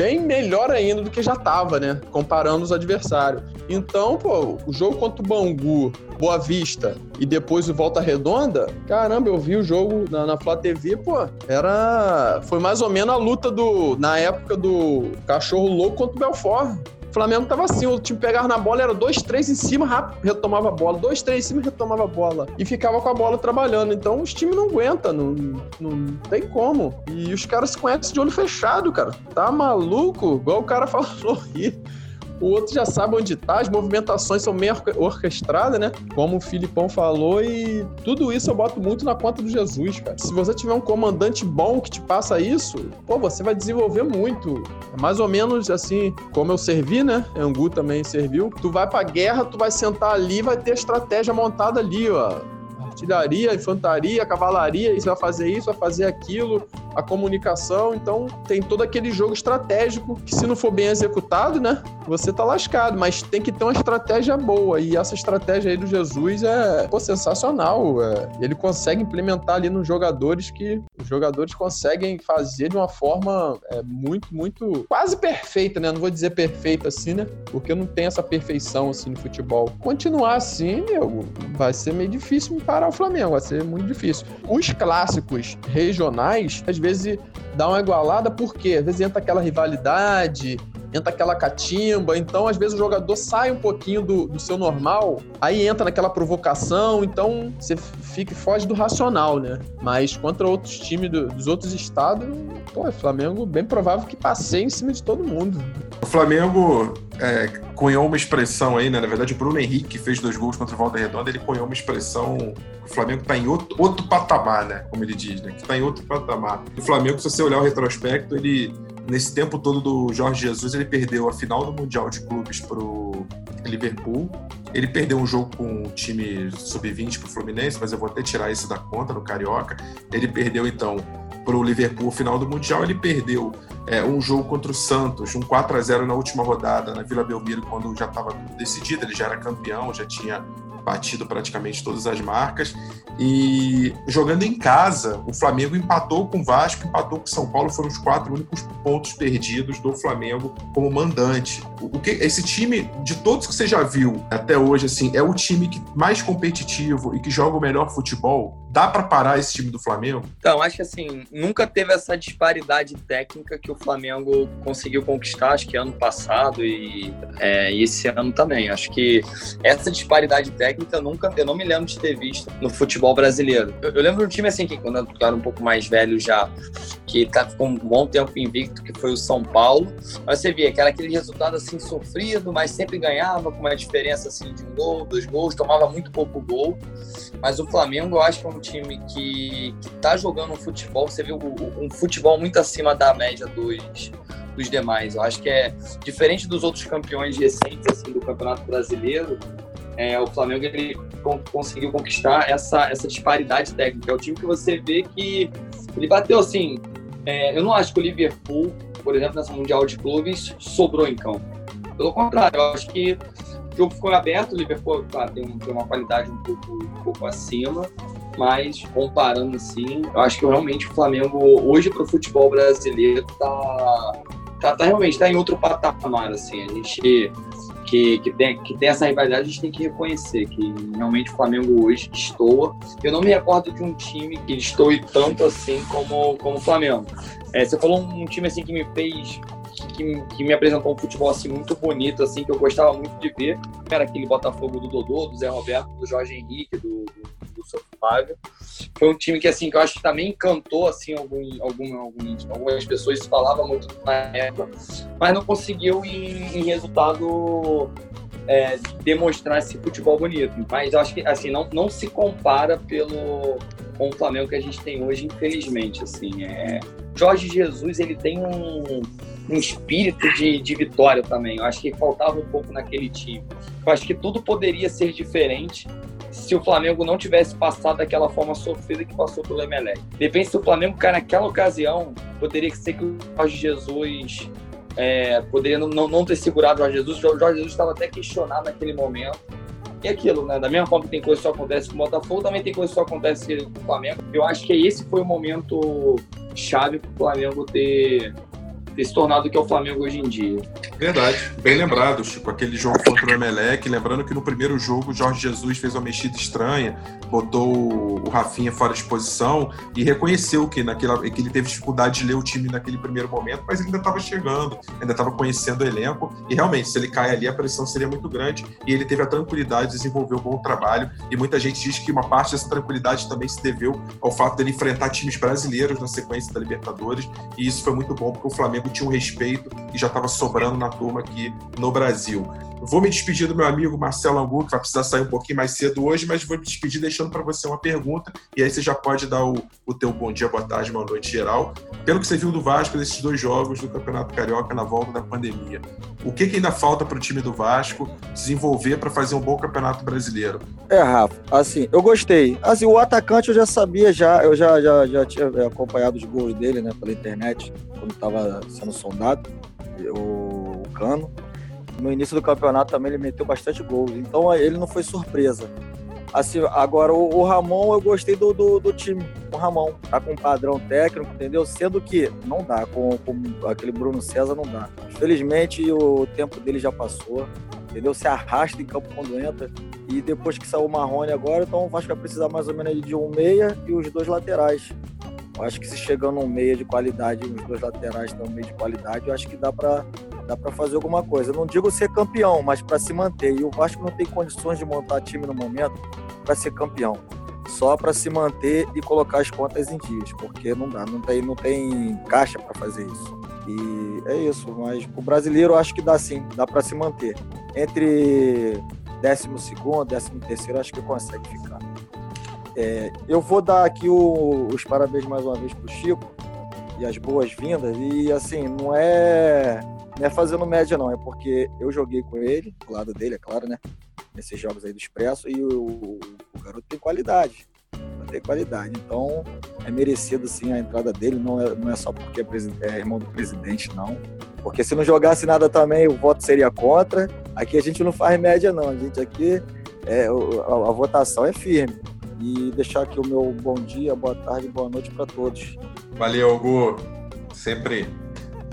bem melhor ainda do que já tava, né? Comparando os adversários. Então, pô, o jogo contra o Bangu, Boa Vista e depois o Volta Redonda, caramba, eu vi o jogo na, na Flá TV, pô, era. Foi mais ou menos a luta do. Na época do Cachorro Louco contra o Belfort. O Flamengo tava assim, o time pegava na bola, era dois, três em cima, rápido, retomava a bola. Dois, três em cima, retomava a bola. E ficava com a bola trabalhando. Então os times não aguentam, não, não tem como. E os caras se conhecem de olho fechado, cara. Tá maluco? Igual o cara falou aí o outro já sabe onde tá, as movimentações são meio orquestradas, né? Como o Filipão falou, e tudo isso eu boto muito na conta do Jesus, cara. Se você tiver um comandante bom que te passa isso, pô, você vai desenvolver muito. É mais ou menos assim, como eu servi, né? Angu também serviu. Tu vai pra guerra, tu vai sentar ali, vai ter estratégia montada ali, ó artilharia, infantaria, cavalaria, isso vai fazer isso, vai fazer aquilo, a comunicação, então tem todo aquele jogo estratégico que se não for bem executado, né, você tá lascado, mas tem que ter uma estratégia boa e essa estratégia aí do Jesus é pô, sensacional, é, ele consegue implementar ali nos jogadores que os jogadores conseguem fazer de uma forma é, muito, muito quase perfeita, né, não vou dizer perfeita assim, né, porque não tem essa perfeição assim no futebol. Continuar assim, meu, vai ser meio difícil parar o Flamengo, vai ser muito difícil. Os clássicos regionais, às vezes dá uma igualada, porque às vezes entra aquela rivalidade, entra aquela catimba, então às vezes o jogador sai um pouquinho do, do seu normal, aí entra naquela provocação, então você fica foge do racional, né? Mas contra outros times do, dos outros estados, pô, o Flamengo bem provável que passei em cima de todo mundo. O Flamengo é, cunhou uma expressão aí, né? Na verdade, o Bruno Henrique, que fez dois gols contra o Volta Redonda, ele cunhou uma expressão. O Flamengo está em outro, outro patamar, né? Como ele diz, né? Que está em outro patamar. O Flamengo, se você olhar o retrospecto, ele nesse tempo todo do Jorge Jesus, ele perdeu a final do Mundial de Clubes pro Liverpool. Ele perdeu um jogo com o time sub-20 pro Fluminense, mas eu vou até tirar isso da conta no Carioca. Ele perdeu, então, pro Liverpool final do Mundial. Ele perdeu é, um jogo contra o Santos, um 4 a 0 na última rodada na Vila Belmiro, quando já estava decidido, ele já era campeão, já tinha batido praticamente todas as marcas. E jogando em casa, o Flamengo empatou com o Vasco, empatou com o São Paulo, foram os quatro únicos pontos perdidos do Flamengo como mandante. O que esse time de todos que você já viu até hoje assim, é o time que mais competitivo e que joga o melhor futebol? Dá para parar esse time do Flamengo? Então, acho que assim, nunca teve essa disparidade técnica que o Flamengo conseguiu conquistar, acho que ano passado e, é, esse ano também. Acho que essa disparidade técnica nunca, eu não me lembro de ter visto no futebol brasileiro. Eu, eu lembro de um time assim, que quando eu era um pouco mais velho já, que tá, ficou um bom tempo invicto, que foi o São Paulo. Mas você via que era aquele resultado assim sofrido, mas sempre ganhava com uma diferença assim de um gol, dois gols, tomava muito pouco gol. Mas o Flamengo, eu acho que é um time que, que tá jogando um futebol, você viu um futebol muito acima da média dos, dos demais. Eu acho que é diferente dos outros campeões recentes assim, do Campeonato Brasileiro. É, o Flamengo ele conseguiu conquistar essa, essa disparidade técnica. É o time que você vê que ele bateu assim. É, eu não acho que o Liverpool, por exemplo, nessa Mundial de Clubes, sobrou em campo. Pelo contrário, eu acho que o jogo ficou aberto. O Liverpool claro, tem, tem uma qualidade um pouco, um pouco acima, mas comparando assim, eu acho que realmente o Flamengo, hoje, para o futebol brasileiro, tá, tá, tá realmente tá em outro patamar. Assim. A gente que, que, tem, que tem essa rivalidade, a gente tem que reconhecer que realmente o Flamengo hoje destoa. Eu não me recordo de um time que destoe tanto assim como, como o Flamengo. É, você falou um, time assim que me fez que, que, me apresentou um futebol assim muito bonito, assim que eu gostava muito de ver. Era aquele Botafogo do Dodô, do Zé Roberto, do Jorge Henrique, do, do, do. Foi um time que assim que eu acho que também encantou assim algum, algum, algum algumas pessoas falavam muito na época, mas não conseguiu em, em resultado é, demonstrar esse futebol bonito. Mas acho que assim não, não se compara pelo com o Flamengo que a gente tem hoje, infelizmente. Assim, é... Jorge Jesus ele tem um, um espírito de, de vitória também. Eu acho que faltava um pouco naquele time. Eu acho que tudo poderia ser diferente se o Flamengo não tivesse passado daquela forma sofrida que passou pelo Emelec. Depende se o Flamengo, cara, naquela ocasião, poderia ser que o Jorge Jesus é, poderia não, não ter segurado o Jorge Jesus. O Jorge Jesus estava até questionado naquele momento. E aquilo, né? Da mesma forma que tem coisa que só acontece com o Botafogo, também tem coisa que só acontece com o Flamengo. Eu acho que esse foi o momento chave para o Flamengo ter ter se tornado o que é o Flamengo hoje em dia. Verdade, bem lembrado, Chico, aquele jogo contra o Emelec, lembrando que no primeiro jogo o Jorge Jesus fez uma mexida estranha, botou o Rafinha fora de posição e reconheceu que, naquela, que ele teve dificuldade de ler o time naquele primeiro momento, mas ele ainda estava chegando, ainda estava conhecendo o elenco e realmente, se ele cai ali, a pressão seria muito grande e ele teve a tranquilidade de desenvolver um bom trabalho e muita gente diz que uma parte dessa tranquilidade também se deveu ao fato dele enfrentar times brasileiros na sequência da Libertadores e isso foi muito bom porque o Flamengo tinha um respeito e já estava sobrando na turma aqui no Brasil. Vou me despedir do meu amigo Marcelo Angu, que vai precisar sair um pouquinho mais cedo hoje, mas vou me despedir deixando para você uma pergunta, e aí você já pode dar o, o teu bom dia, boa tarde, boa noite geral. Pelo que você viu do Vasco nesses dois jogos do Campeonato Carioca na volta da pandemia, o que, que ainda falta para o time do Vasco desenvolver para fazer um bom Campeonato Brasileiro? É, Rafa, assim, eu gostei. Assim, o atacante eu já sabia, já, eu já, já, já tinha acompanhado os gols dele, né, pela internet, quando estava sendo sondado, o Cano no início do campeonato também ele meteu bastante gols. Então ele não foi surpresa. Assim, agora o, o Ramon, eu gostei do, do, do, time. O Ramon tá com um padrão técnico, entendeu? Sendo que não dá, com, com aquele Bruno César não dá. Infelizmente o tempo dele já passou, entendeu? Se arrasta em campo quando entra. E depois que saiu o Marrone agora, então o Vasco vai precisar mais ou menos de um meia e os dois laterais. Eu acho que se chegando um meia de qualidade, os dois laterais estão meio de qualidade, eu acho que dá para dá para fazer alguma coisa. Eu não digo ser campeão, mas para se manter. E o Vasco não tem condições de montar time no momento para ser campeão. Só para se manter e colocar as contas em dias, porque não dá, não tem, não tem caixa para fazer isso. E é isso, mas o brasileiro acho que dá sim, dá para se manter. Entre 12 segundo, 13 terceiro, acho que consegue ficar. É, eu vou dar aqui o, os parabéns mais uma vez para o Chico e as boas-vindas. E assim, não é não é fazendo média, não, é porque eu joguei com ele, do lado dele, é claro, né? Nesses jogos aí do Expresso, e o, o, garoto tem qualidade. Tem qualidade. Então, é merecido sim a entrada dele, não é, não é só porque é, é irmão do presidente, não. Porque se não jogasse nada também, o voto seria contra. Aqui a gente não faz média, não. A gente aqui, é, a, a votação é firme. E deixar aqui o meu bom dia, boa tarde, boa noite para todos. Valeu, Hugo. Sempre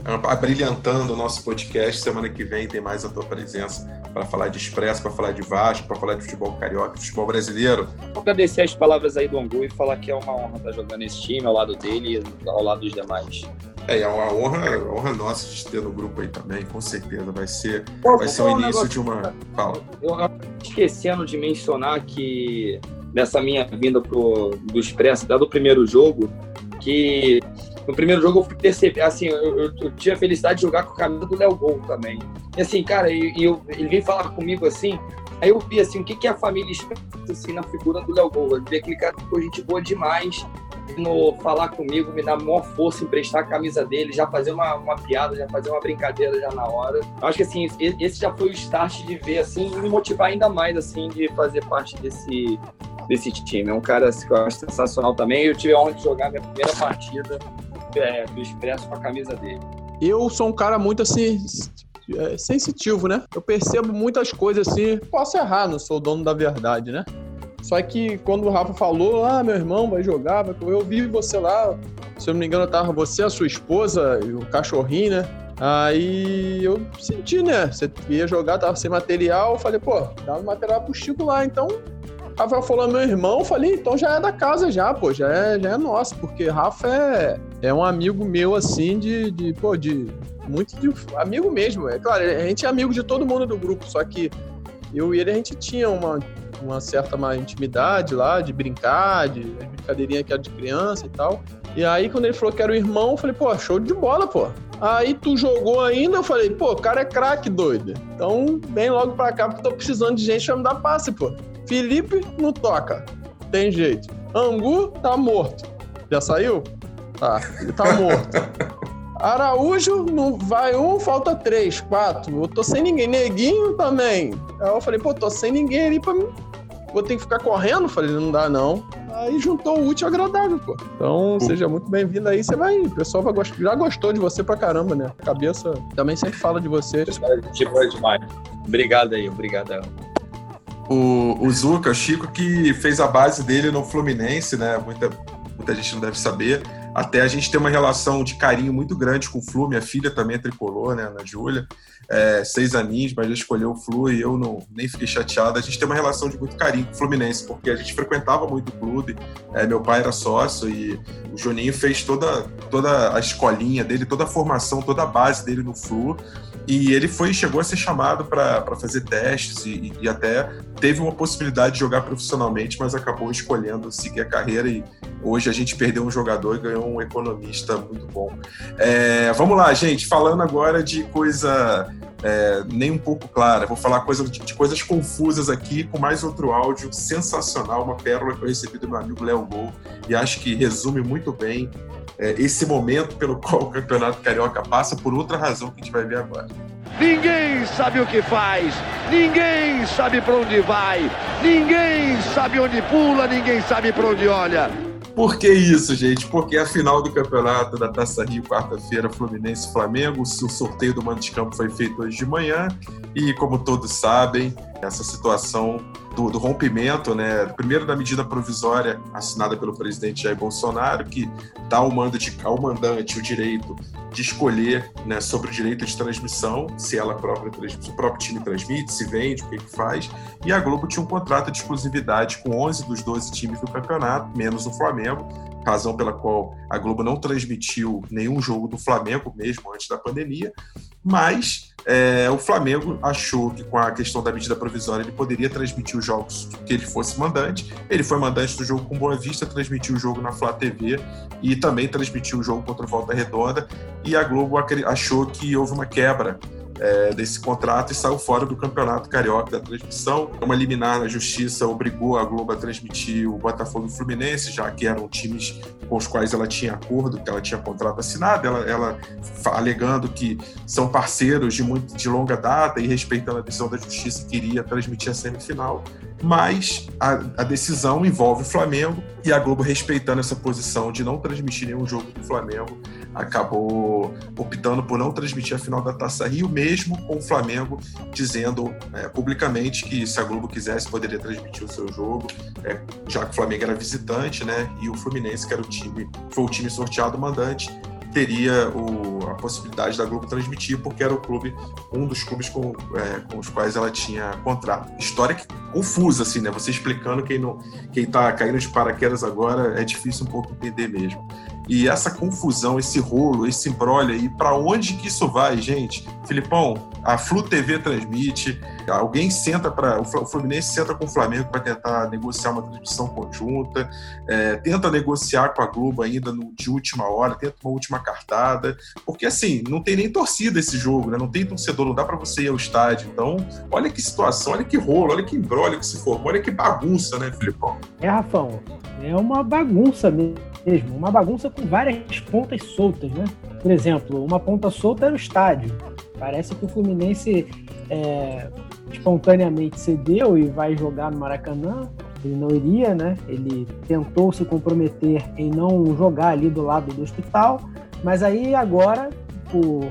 abrilhantando o nosso podcast. Semana que vem tem mais a tua presença para falar de Expresso, para falar de Vasco, para falar de futebol carioca, futebol brasileiro. Vou agradecer as palavras aí do Angu e falar que é uma honra estar jogando esse time ao lado dele e ao lado dos demais. É, é uma honra, honra nossa de ter no grupo aí também, com certeza. Vai ser, Pô, vai ser o início um de uma. Fala. Eu, esquecendo de mencionar que nessa minha vinda pro, do Expresso, dado o primeiro jogo, que no primeiro jogo eu fui perceber, assim, eu, eu, eu, tinha a felicidade de jogar com a camisa do Léo Gol também. E assim, cara, e, eu, ele veio falar comigo assim, aí eu vi assim, o que, que a família espera assim, na figura do Léo Gol. Eu vi aquele cara que gente boa demais, no falar comigo, me dar maior força, emprestar a camisa dele, já fazer uma, uma piada, já fazer uma brincadeira já na hora. Eu acho que assim, esse já foi o start de ver assim, e me motivar ainda mais assim de fazer parte desse desse time. É um cara assim, que eu acho sensacional também. Eu tive a honra de jogar minha primeira partida é, do Expresso com a camisa dele. Eu sou um cara muito assim é, sensitivo, né? Eu percebo muitas coisas assim. Posso errar, não sou o dono da verdade, né? Só que quando o Rafa falou, ah, meu irmão vai jogar, eu vi você lá, se eu não me engano, tava você, a sua esposa e o cachorrinho, né? Aí eu senti, né? Você ia jogar, tava sem material, eu falei, pô, dá o material pro Chico lá, então Rafael falou meu irmão, falei, então já é da casa já, pô, já é, já é nosso, porque Rafa é, é um amigo meu, assim, de, de, pô, de, muito de, amigo mesmo, é claro, a gente é amigo de todo mundo do grupo, só que eu e ele, a gente tinha uma, uma certa uma intimidade lá, de brincar, de brincadeirinha que era de criança e tal, e aí quando ele falou que era o irmão, eu falei, pô, show de bola, pô, Aí tu jogou ainda, eu falei, pô, o cara é craque, doido. Então, vem logo pra cá, porque tô precisando de gente pra me dar passe, pô. Felipe não toca. Tem jeito. Angu tá morto. Já saiu? Tá, ele tá morto. Araújo, não vai um, falta três, quatro. Eu tô sem ninguém. Neguinho também. Aí eu falei, pô, tô sem ninguém ali pra mim. Vou ter que ficar correndo? Falei, não dá não. Aí juntou o útil ao agradável, pô. Então, seja muito bem-vindo aí. Você vai. O pessoal vai gost... já gostou de você pra caramba, né? A cabeça também sempre fala de você. Tipo, é demais. Obrigado aí, obrigado o, o Zuca, o Chico, que fez a base dele no Fluminense, né? Muita, muita gente não deve saber. Até a gente tem uma relação de carinho muito grande com o Flu. Minha filha também é tricolor, né? Ana Júlia. É, seis aninhos, mas já escolheu o Flu e eu não, nem fiquei chateado. A gente tem uma relação de muito carinho com o Fluminense, porque a gente frequentava muito o clube. É, meu pai era sócio e o Juninho fez toda, toda a escolinha dele, toda a formação, toda a base dele no Flu. E ele foi chegou a ser chamado para fazer testes e, e, até teve uma possibilidade de jogar profissionalmente, mas acabou escolhendo seguir a carreira e hoje a gente perdeu um jogador e ganhou um economista muito bom. É, vamos lá, gente, falando agora de coisa é, nem um pouco clara. Vou falar coisa, de, coisas confusas aqui com mais outro áudio sensacional, uma pérola que eu recebi do meu amigo Léo Gol e acho que resume muito bem é, esse momento pelo qual o Campeonato Carioca passa por outra razão que a gente vai ver agora. Ninguém sabe o que faz, ninguém sabe para onde vai, ninguém sabe onde pula, ninguém sabe para onde olha. Por que isso, gente? Porque a final do campeonato da Taça Rio, quarta-feira, Fluminense Flamengo. O sorteio do mando de campo foi feito hoje de manhã. E, como todos sabem, essa situação do, do, rompimento, né, primeiro da medida provisória assinada pelo presidente Jair Bolsonaro, que dá ao, mando de, ao mandante o direito de escolher né, sobre o direito de transmissão, se ela própria se o próprio time transmite, se vende, o que, que faz. E a Globo tinha um contrato de exclusividade com 11 dos 12 times do campeonato, menos o Flamengo, razão pela qual a Globo não transmitiu nenhum jogo do Flamengo mesmo antes da pandemia, mas é, o Flamengo achou que com a questão da medida provisória ele poderia transmitir os jogos que ele fosse mandante. Ele foi mandante do jogo com Boa Vista, transmitiu o jogo na Flá TV e também transmitiu o jogo contra o Volta Redonda. E a Globo achou que houve uma quebra é, desse contrato e saiu fora do Campeonato Carioca da transmissão. Uma liminar na justiça obrigou a Globo a transmitir o Botafogo e o Fluminense, já que eram times com os quais ela tinha acordo, que ela tinha contrato assinado, ela, ela alegando que são parceiros de, muito, de longa data e respeitando a decisão da justiça, queria transmitir a semifinal. Mas a, a decisão envolve o Flamengo e a Globo, respeitando essa posição de não transmitir nenhum jogo do Flamengo, acabou optando por não transmitir a final da Taça Rio, mesmo com o Flamengo dizendo é, publicamente que se a Globo quisesse poderia transmitir o seu jogo, é, já que o Flamengo era visitante, né? E o Fluminense, que era o time, foi o time sorteado mandante, teria o, a possibilidade da Globo transmitir, porque era o clube, um dos clubes com, é, com os quais ela tinha contrato. História que, confusa, assim, né? Você explicando quem não, quem tá caindo de paraquedas agora é difícil um pouco entender mesmo. E essa confusão, esse rolo, esse embrolho aí, para onde que isso vai, gente? Filipão, a Flu TV transmite, alguém senta para. O Fluminense senta com o Flamengo para tentar negociar uma transmissão conjunta, é, tenta negociar com a Globo ainda no, de última hora, tenta uma última cartada, porque assim, não tem nem torcida esse jogo, né? Não tem torcedor, não dá para você ir ao estádio. Então, olha que situação, olha que rolo, olha que embrolho que se formou, olha que bagunça, né, Filipão? É, Rafão, é uma bagunça mesmo mesmo, uma bagunça com várias pontas soltas, né? Por exemplo, uma ponta solta era o estádio. Parece que o Fluminense é, espontaneamente cedeu e vai jogar no Maracanã. Ele não iria, né? Ele tentou se comprometer em não jogar ali do lado do hospital, mas aí agora, por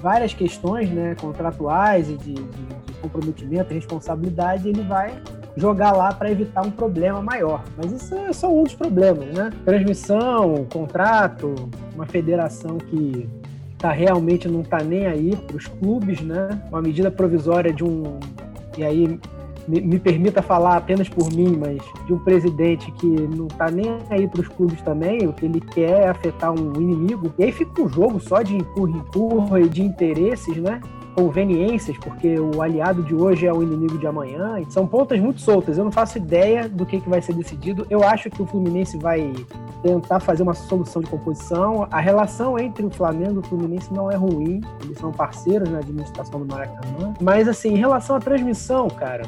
várias questões né, contratuais e de, de, de comprometimento e responsabilidade, ele vai jogar lá para evitar um problema maior. Mas isso é só um dos problemas, né? Transmissão, contrato, uma federação que tá realmente não tá nem aí para os clubes, né? Uma medida provisória de um e aí me, me, permita falar apenas por mim, mas de um presidente que não tá nem aí para os clubes também, o que ele quer é afetar um inimigo. E aí fica um jogo só de empurra, empurra e de interesses, né? Conveniências, porque o aliado de hoje é o inimigo de amanhã. São pontas muito soltas. Eu não faço ideia do que, que vai ser decidido. Eu acho que o Fluminense vai tentar fazer uma solução de composição. A relação entre o Flamengo e o Fluminense não é ruim. Eles são parceiros na administração do Maracanã. Mas, assim, em relação à transmissão, cara,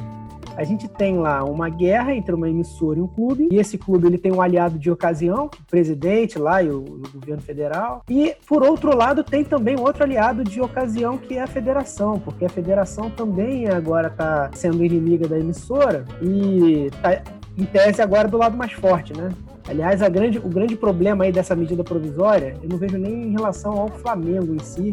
a gente tem lá uma guerra entre uma emissora e um clube, e esse clube ele tem um aliado de ocasião, o presidente lá e o, o governo federal, e por outro lado tem também outro aliado de ocasião que é a federação, porque a federação também agora está sendo inimiga da emissora e tá em tese agora do lado mais forte, né? Aliás, grande, o grande problema aí dessa medida provisória, eu não vejo nem em relação ao Flamengo em si,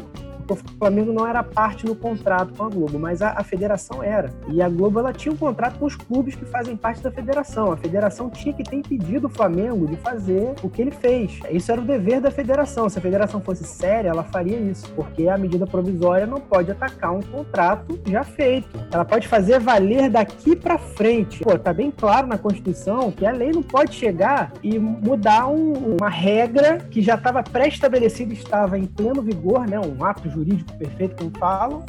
o Flamengo não era parte no contrato com a Globo, mas a, a, federação era. E a Globo ela tinha um contrato com os clubes que fazem parte da federação. A federação tinha que ter impedido o Flamengo de fazer o que ele fez. Isso era o dever da federação. Se a federação fosse séria, ela faria isso, porque a medida provisória não pode atacar um contrato já feito. Ela pode fazer valer daqui para frente. Pô, tá bem claro na Constituição que a lei não pode chegar e mudar um, uma regra que já estava pré-estabelecida, estava em pleno vigor, né? Um ato jurídico perfeito, como falam,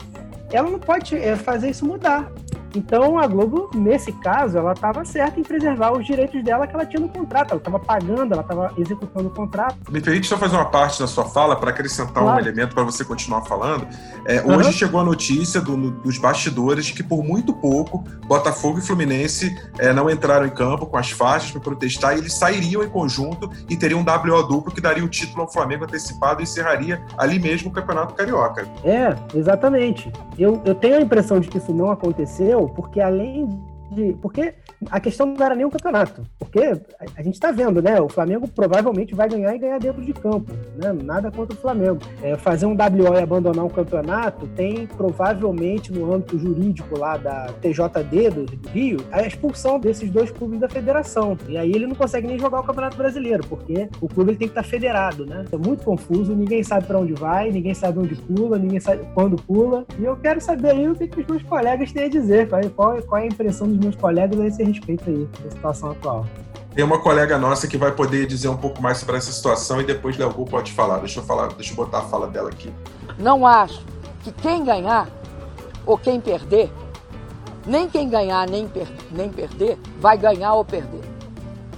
ela não pode é, fazer isso mudar. Então a Globo, nesse caso, ela estava certa em preservar os direitos dela que ela tinha no contrato. Ela estava pagando, ela estava executando o contrato. Me permite só fazer uma parte da sua fala para acrescentar claro. um elemento para você continuar falando. É, uhum. Hoje chegou a notícia do, dos bastidores de que por muito pouco Botafogo e Fluminense é, não entraram em campo com as faixas para protestar e eles sairiam em conjunto e teriam um WO duplo que daria o título ao Flamengo antecipado e encerraria ali mesmo o Campeonato Carioca. É, exatamente. Eu, eu tenho a impressão de que isso não aconteceu porque além de. Porque a questão não era nem o campeonato. Porque a, gente está vendo, né? O Flamengo provavelmente vai ganhar e ganhar dentro de campo. Né? Nada contra o Flamengo. É, fazer um WO e abandonar um campeonato tem provavelmente no âmbito jurídico lá da TJD do, do Rio a expulsão desses dois clubes da federação. E aí ele não consegue nem jogar o Campeonato Brasileiro, porque o clube ele tem que estar tá federado, né? É muito confuso, ninguém sabe para onde vai, ninguém sabe onde pula, ninguém sabe quando pula. E eu quero saber aí o que, que os meus colegas têm a dizer, qual, qual é a impressão dos meus colegas a esse respeito aí, da situação atual. Tem uma colega nossa que vai poder dizer um pouco mais sobre essa situação e depois Léo pode falar. Deixa eu falar, deixa eu botar a fala dela aqui. Não acho que quem ganhar ou quem perder, nem quem ganhar nem, per nem perder, vai ganhar ou perder.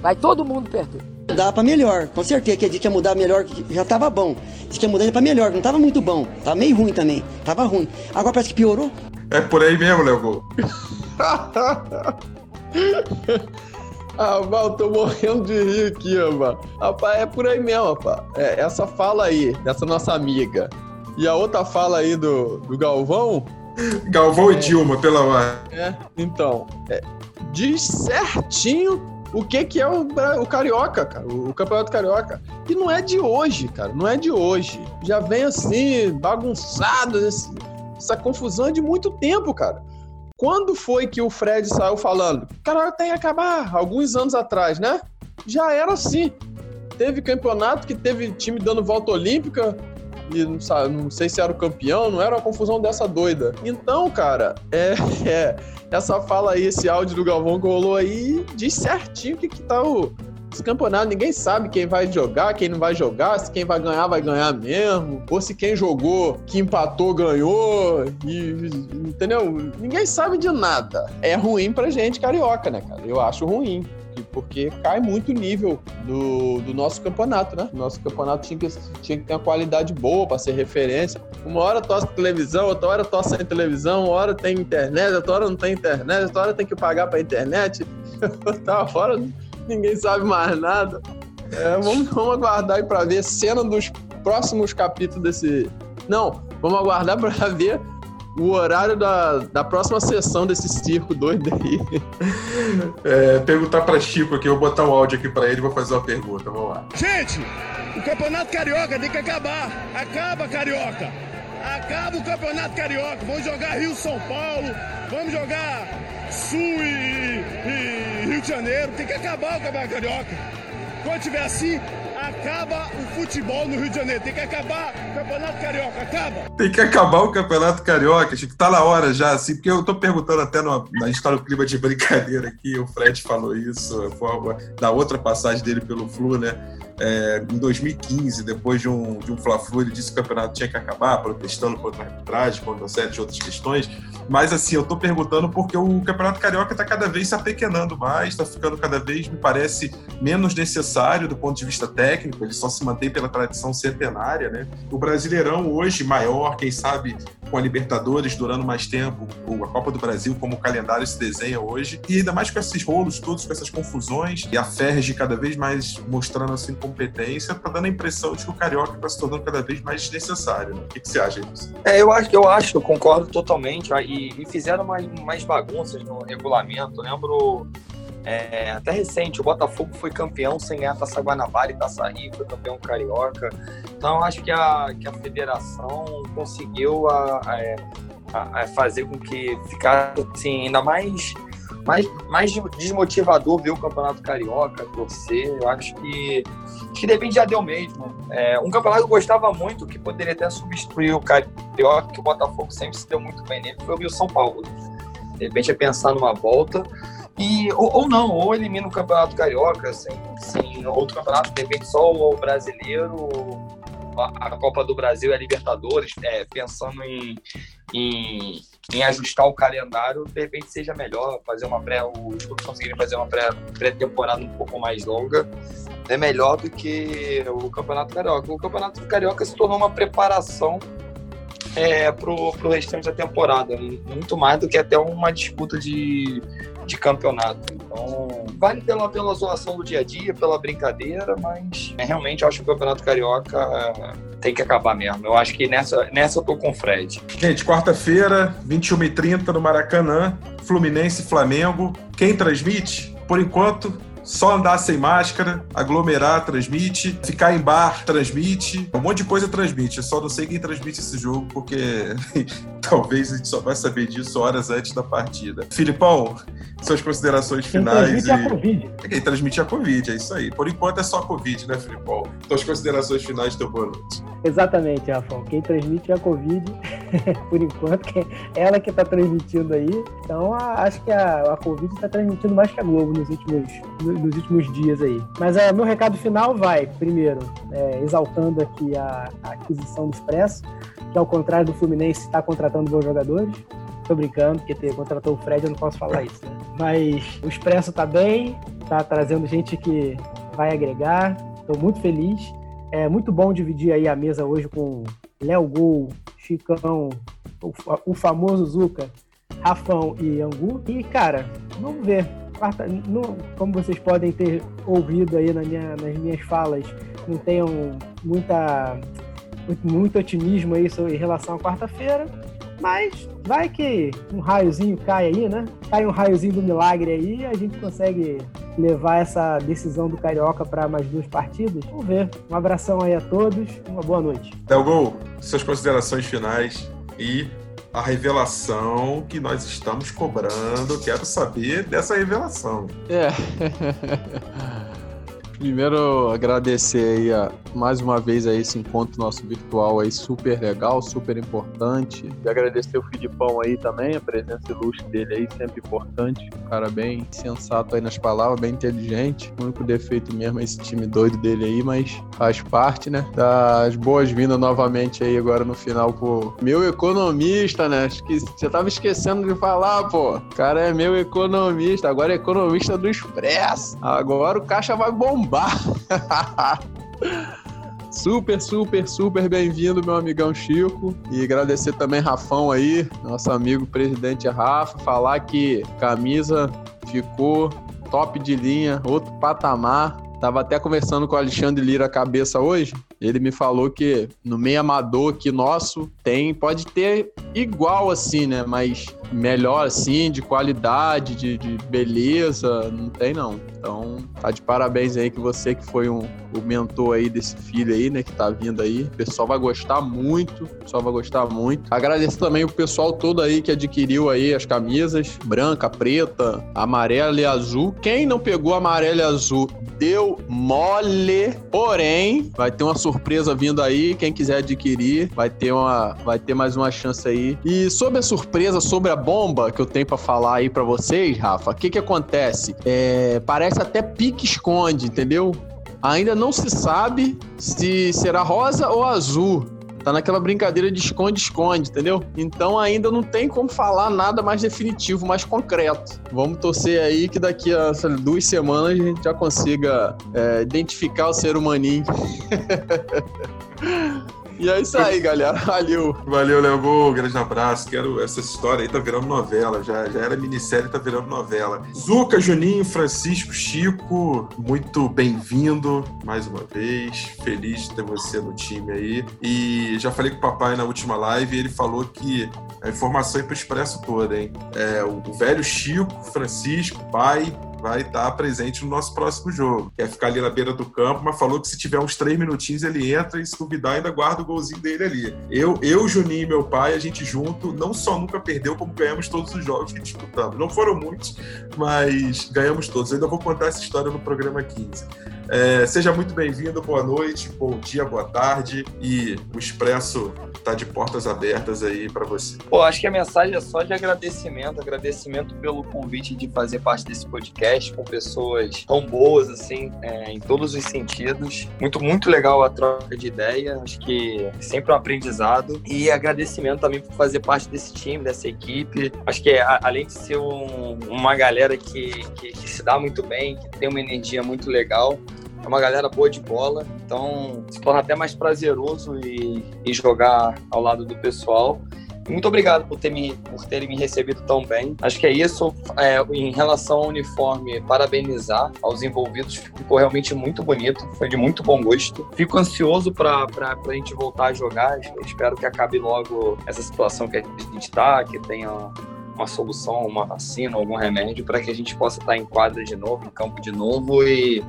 Vai todo mundo perder. Dá para melhor, com certeza que a gente ia mudar melhor, já tava bom. Disse que ia mudar para melhor, não tava muito bom, tava meio ruim também, tava ruim. Agora parece que piorou. É por aí mesmo, Léo Ah, eu tô morrendo de rir aqui, rapaz. Rapaz, é por aí mesmo, rapaz. É, essa fala aí, dessa nossa amiga. E a outra fala aí do, do Galvão. Galvão é, e Dilma, pela hora. É, então. É, diz certinho o que, que é o, o Carioca, cara. O, o Campeonato Carioca. E não é de hoje, cara. Não é de hoje. Já vem assim, bagunçado, esse, essa confusão é de muito tempo, cara. Quando foi que o Fred saiu falando? Cara, tem que acabar, alguns anos atrás, né? Já era assim. Teve campeonato que teve time dando volta olímpica e não, sabe, não sei se era o campeão, não era uma confusão dessa doida. Então, cara, é, é essa fala aí, esse áudio do Galvão que rolou aí, diz certinho o que, que tá o, esse campeonato ninguém sabe quem vai jogar, quem não vai jogar, se quem vai ganhar vai ganhar mesmo, ou se quem jogou, que empatou, ganhou, e, entendeu? Ninguém sabe de nada. É ruim pra gente carioca, né, cara? Eu acho ruim porque cai muito o nível do, do nosso campeonato, né? Nosso campeonato tinha que, tinha que ter uma qualidade boa para ser referência. Uma hora tosse televisão, outra hora tosse sem televisão, uma hora tem internet, outra hora não tem internet, outra hora tem que pagar para internet, outra hora ninguém sabe mais nada. É, vamos, vamos aguardar aí para ver cena dos próximos capítulos desse. Não, vamos aguardar para ver o horário da, da próxima sessão desse circo doido aí. É, perguntar para Chico aqui, eu vou botar um áudio aqui para ele e vou fazer uma pergunta. Vamos lá. Gente, o Campeonato Carioca tem que acabar. Acaba, Carioca. Acaba o Campeonato Carioca. Vamos jogar Rio-São Paulo. Vamos jogar Sul e, e, Rio de Janeiro. Tem que acabar o Campeonato Carioca. Quando tiver assim, acaba o futebol no Rio de Janeiro. Tem que acabar o Campeonato Carioca. Acaba. Tem que acabar o Campeonato Carioca. Acho que tá na hora já, assim, porque eu tô perguntando até no, a tá no clima de brincadeira aqui. O Fred falou isso, da outra passagem dele pelo Flu, né? É, em 2015, depois de um, de um Fla-Flu, ele disse que o campeonato tinha que acabar, protestando contra a arbitragem, contra de outras questões. Mas, assim, eu tô perguntando porque o Campeonato Carioca está cada vez se apequenando mais, está ficando cada vez, me parece, menos necessário do ponto de vista técnico, ele só se mantém pela tradição centenária, né? O Brasileirão hoje, maior, quem sabe com a Libertadores durando mais tempo, a Copa do Brasil, como o calendário se desenha hoje, e ainda mais com esses rolos todos, com essas confusões, e a Ferge cada vez mais mostrando assim competência, tá dando a impressão de que o Carioca está se tornando cada vez mais desnecessário. Né? O que, que você acha disso? É, eu acho, eu acho, eu concordo totalmente, e, e fizeram mais, mais bagunças no regulamento. Eu lembro é, até recente, o Botafogo foi campeão sem ganhar Taça Guanabara e Taça Rio, foi campeão carioca. Então, acho que a, que a federação conseguiu a, a, a fazer com que ficasse assim, ainda mais, mais, mais desmotivador ver o Campeonato Carioca, torcer. Eu acho que, acho que depende já deu mesmo. É, um campeonato que eu gostava muito, que poderia até substituir o Carioca, que o Botafogo sempre se deu muito bem nele, foi o São Paulo. De repente é pensar numa volta. E, ou, ou, não, ou elimina o Campeonato Carioca, sem, sem outro campeonato, de repente só o brasileiro, a, a Copa do Brasil e a Libertadores, é, pensando em, em, em ajustar o calendário, de repente seja melhor fazer uma pré, os clubes conseguirem fazer uma pré-temporada um pouco mais longa, é melhor do que o Campeonato Carioca. O Campeonato Carioca se tornou uma preparação é, para o restante da temporada, muito mais do que até uma disputa de, de campeonato. Então, vale pela, pela zoação do dia a dia, pela brincadeira, mas é, realmente eu acho que o Campeonato Carioca é, tem que acabar mesmo. Eu acho que nessa, nessa eu tô com o Fred. Gente, quarta-feira, 21h30 no Maracanã, Fluminense e Flamengo. Quem transmite? Por enquanto, só andar sem máscara, aglomerar transmite, ficar em bar transmite, um monte de coisa transmite. Eu só não sei quem transmite esse jogo, porque talvez a gente só vai saber disso horas antes da partida. Filipão, suas considerações finais. Quem transmite e... a Covid. Quem transmite a Covid, é isso aí. Por enquanto é só a Covid, né, Filipão? Suas considerações finais, teu boa noite. Exatamente, Rafão. Quem transmite é a Covid, por enquanto, é ela que está transmitindo aí. Então, acho que a, a Covid está transmitindo mais que a Globo nos últimos, nos últimos dias aí. Mas é, meu recado final vai, primeiro, é, exaltando aqui a, a aquisição do Expresso, que ao contrário do Fluminense está contratando bons jogadores. Tô brincando, porque ter, contratou o Fred, eu não posso falar isso, né? Mas o Expresso tá bem, tá trazendo gente que vai agregar. Tô muito feliz. É muito bom dividir aí a mesa hoje com Léo Gol, Chicão, o, o famoso Zuca, Rafão e Angu. E, cara, vamos ver. Quarta, como vocês podem ter ouvido aí na minha, nas minhas falas, não tenham muita, muito, muito otimismo aí em relação à quarta-feira mas vai que um raiozinho cai aí, né? Cai um raiozinho do milagre aí a gente consegue levar essa decisão do Carioca para mais duas partidas. Vamos ver. Um abração aí a todos, uma boa noite. Delgol, suas considerações finais e a revelação que nós estamos cobrando. Quero saber dessa revelação. É. Primeiro, agradecer aí a, mais uma vez a esse encontro nosso virtual aí, super legal, super importante. E agradecer o Filipão aí também, a presença ilustre dele aí, sempre importante. Um cara bem sensato aí nas palavras, bem inteligente. O único defeito mesmo é esse time doido dele aí, mas faz parte, né? Das boas-vindas novamente aí agora no final pro meu economista, né? Acho que você tava esquecendo de falar, pô. O cara é meu economista, agora é economista do Expresso. Agora o caixa vai bombar bombar. super, super, super bem-vindo, meu amigão Chico. E agradecer também Rafão aí, nosso amigo presidente Rafa, falar que camisa ficou top de linha, outro patamar. Tava até conversando com o Alexandre Lira cabeça hoje. Ele me falou que no meio amador que nosso tem, pode ter igual assim, né? Mas melhor assim, de qualidade, de, de beleza, não tem não. Então, tá de parabéns aí que você que foi um, o mentor aí desse filho aí, né, que tá vindo aí. O pessoal vai gostar muito, o pessoal vai gostar muito. Agradeço também o pessoal todo aí que adquiriu aí as camisas, branca, preta, amarela e azul. Quem não pegou amarela e azul, deu mole, porém, vai ter uma surpresa vindo aí, quem quiser adquirir, vai ter uma vai ter mais uma chance aí. E sobre a surpresa, sobre a bomba que eu tenho para falar aí para vocês, Rafa, o que que acontece? É, parece até pique-esconde, entendeu? Ainda não se sabe se será rosa ou azul. Tá naquela brincadeira de esconde-esconde, entendeu? Então ainda não tem como falar nada mais definitivo, mais concreto. Vamos torcer aí que daqui a duas semanas a gente já consiga é, identificar o ser humaninho. E é isso aí, galera. Valeu. Valeu, Léo Gol. Grande abraço. Quero essa história aí tá virando novela. Já, já era minissérie, tá virando novela. Zuca, Juninho, Francisco, Chico, muito bem-vindo mais uma vez. Feliz de ter você no time aí. E já falei com o papai na última live e ele falou que a informação é pro Expresso toda, hein? É, o velho Chico, Francisco, pai, vai estar presente no nosso próximo jogo. Quer ficar ali na beira do campo, mas falou que se tiver uns três minutinhos ele entra e se duvidar ainda guarda o golzinho dele ali. Eu, eu, Juninho e meu pai, a gente junto, não só nunca perdeu, como ganhamos todos os jogos que disputamos. Não foram muitos, mas ganhamos todos. Eu ainda vou contar essa história no programa 15. É, seja muito bem-vindo, boa noite, bom dia, boa tarde. E o Expresso tá de portas abertas aí para você. Pô, acho que a mensagem é só de agradecimento, agradecimento pelo convite de fazer parte desse podcast com pessoas tão boas, assim, é, em todos os sentidos. Muito, muito legal a troca de ideia, acho que é sempre um aprendizado. E agradecimento também por fazer parte desse time, dessa equipe. Acho que a, além de ser um, uma galera que, que, que se dá muito bem, que tem uma energia muito legal, é uma galera boa de bola, então se torna até mais prazeroso e, e jogar ao lado do pessoal. Muito obrigado por, ter me, por terem me recebido tão bem. Acho que é isso. É, em relação ao uniforme, parabenizar aos envolvidos. Ficou realmente muito bonito. Foi de muito bom gosto. Fico ansioso para a gente voltar a jogar. Espero que acabe logo essa situação que a gente está, que tenha uma solução, uma vacina, algum remédio para que a gente possa estar em quadra de novo, em campo de novo e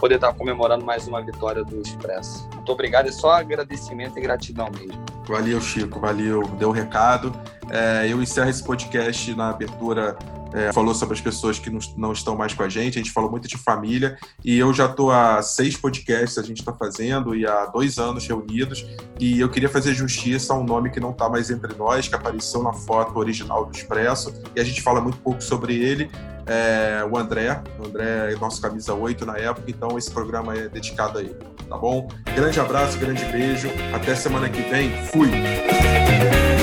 poder estar comemorando mais uma vitória do Expresso. Muito obrigado, é só agradecimento e gratidão mesmo. Valeu, Chico, valeu, deu o um recado. É, eu encerro esse podcast na abertura é, falou sobre as pessoas que não, não, estão mais com a gente, a gente falou muito de família, e eu já estou há seis podcasts a gente está fazendo, e há dois anos reunidos, e eu queria fazer justiça a um nome que não está mais entre nós, que apareceu na foto original do Expresso, e a gente fala muito pouco sobre ele, é, o André, o André é nosso camisa 8 na época, então esse programa é dedicado a ele, tá bom? Grande abraço, grande beijo, até semana que vem, fui!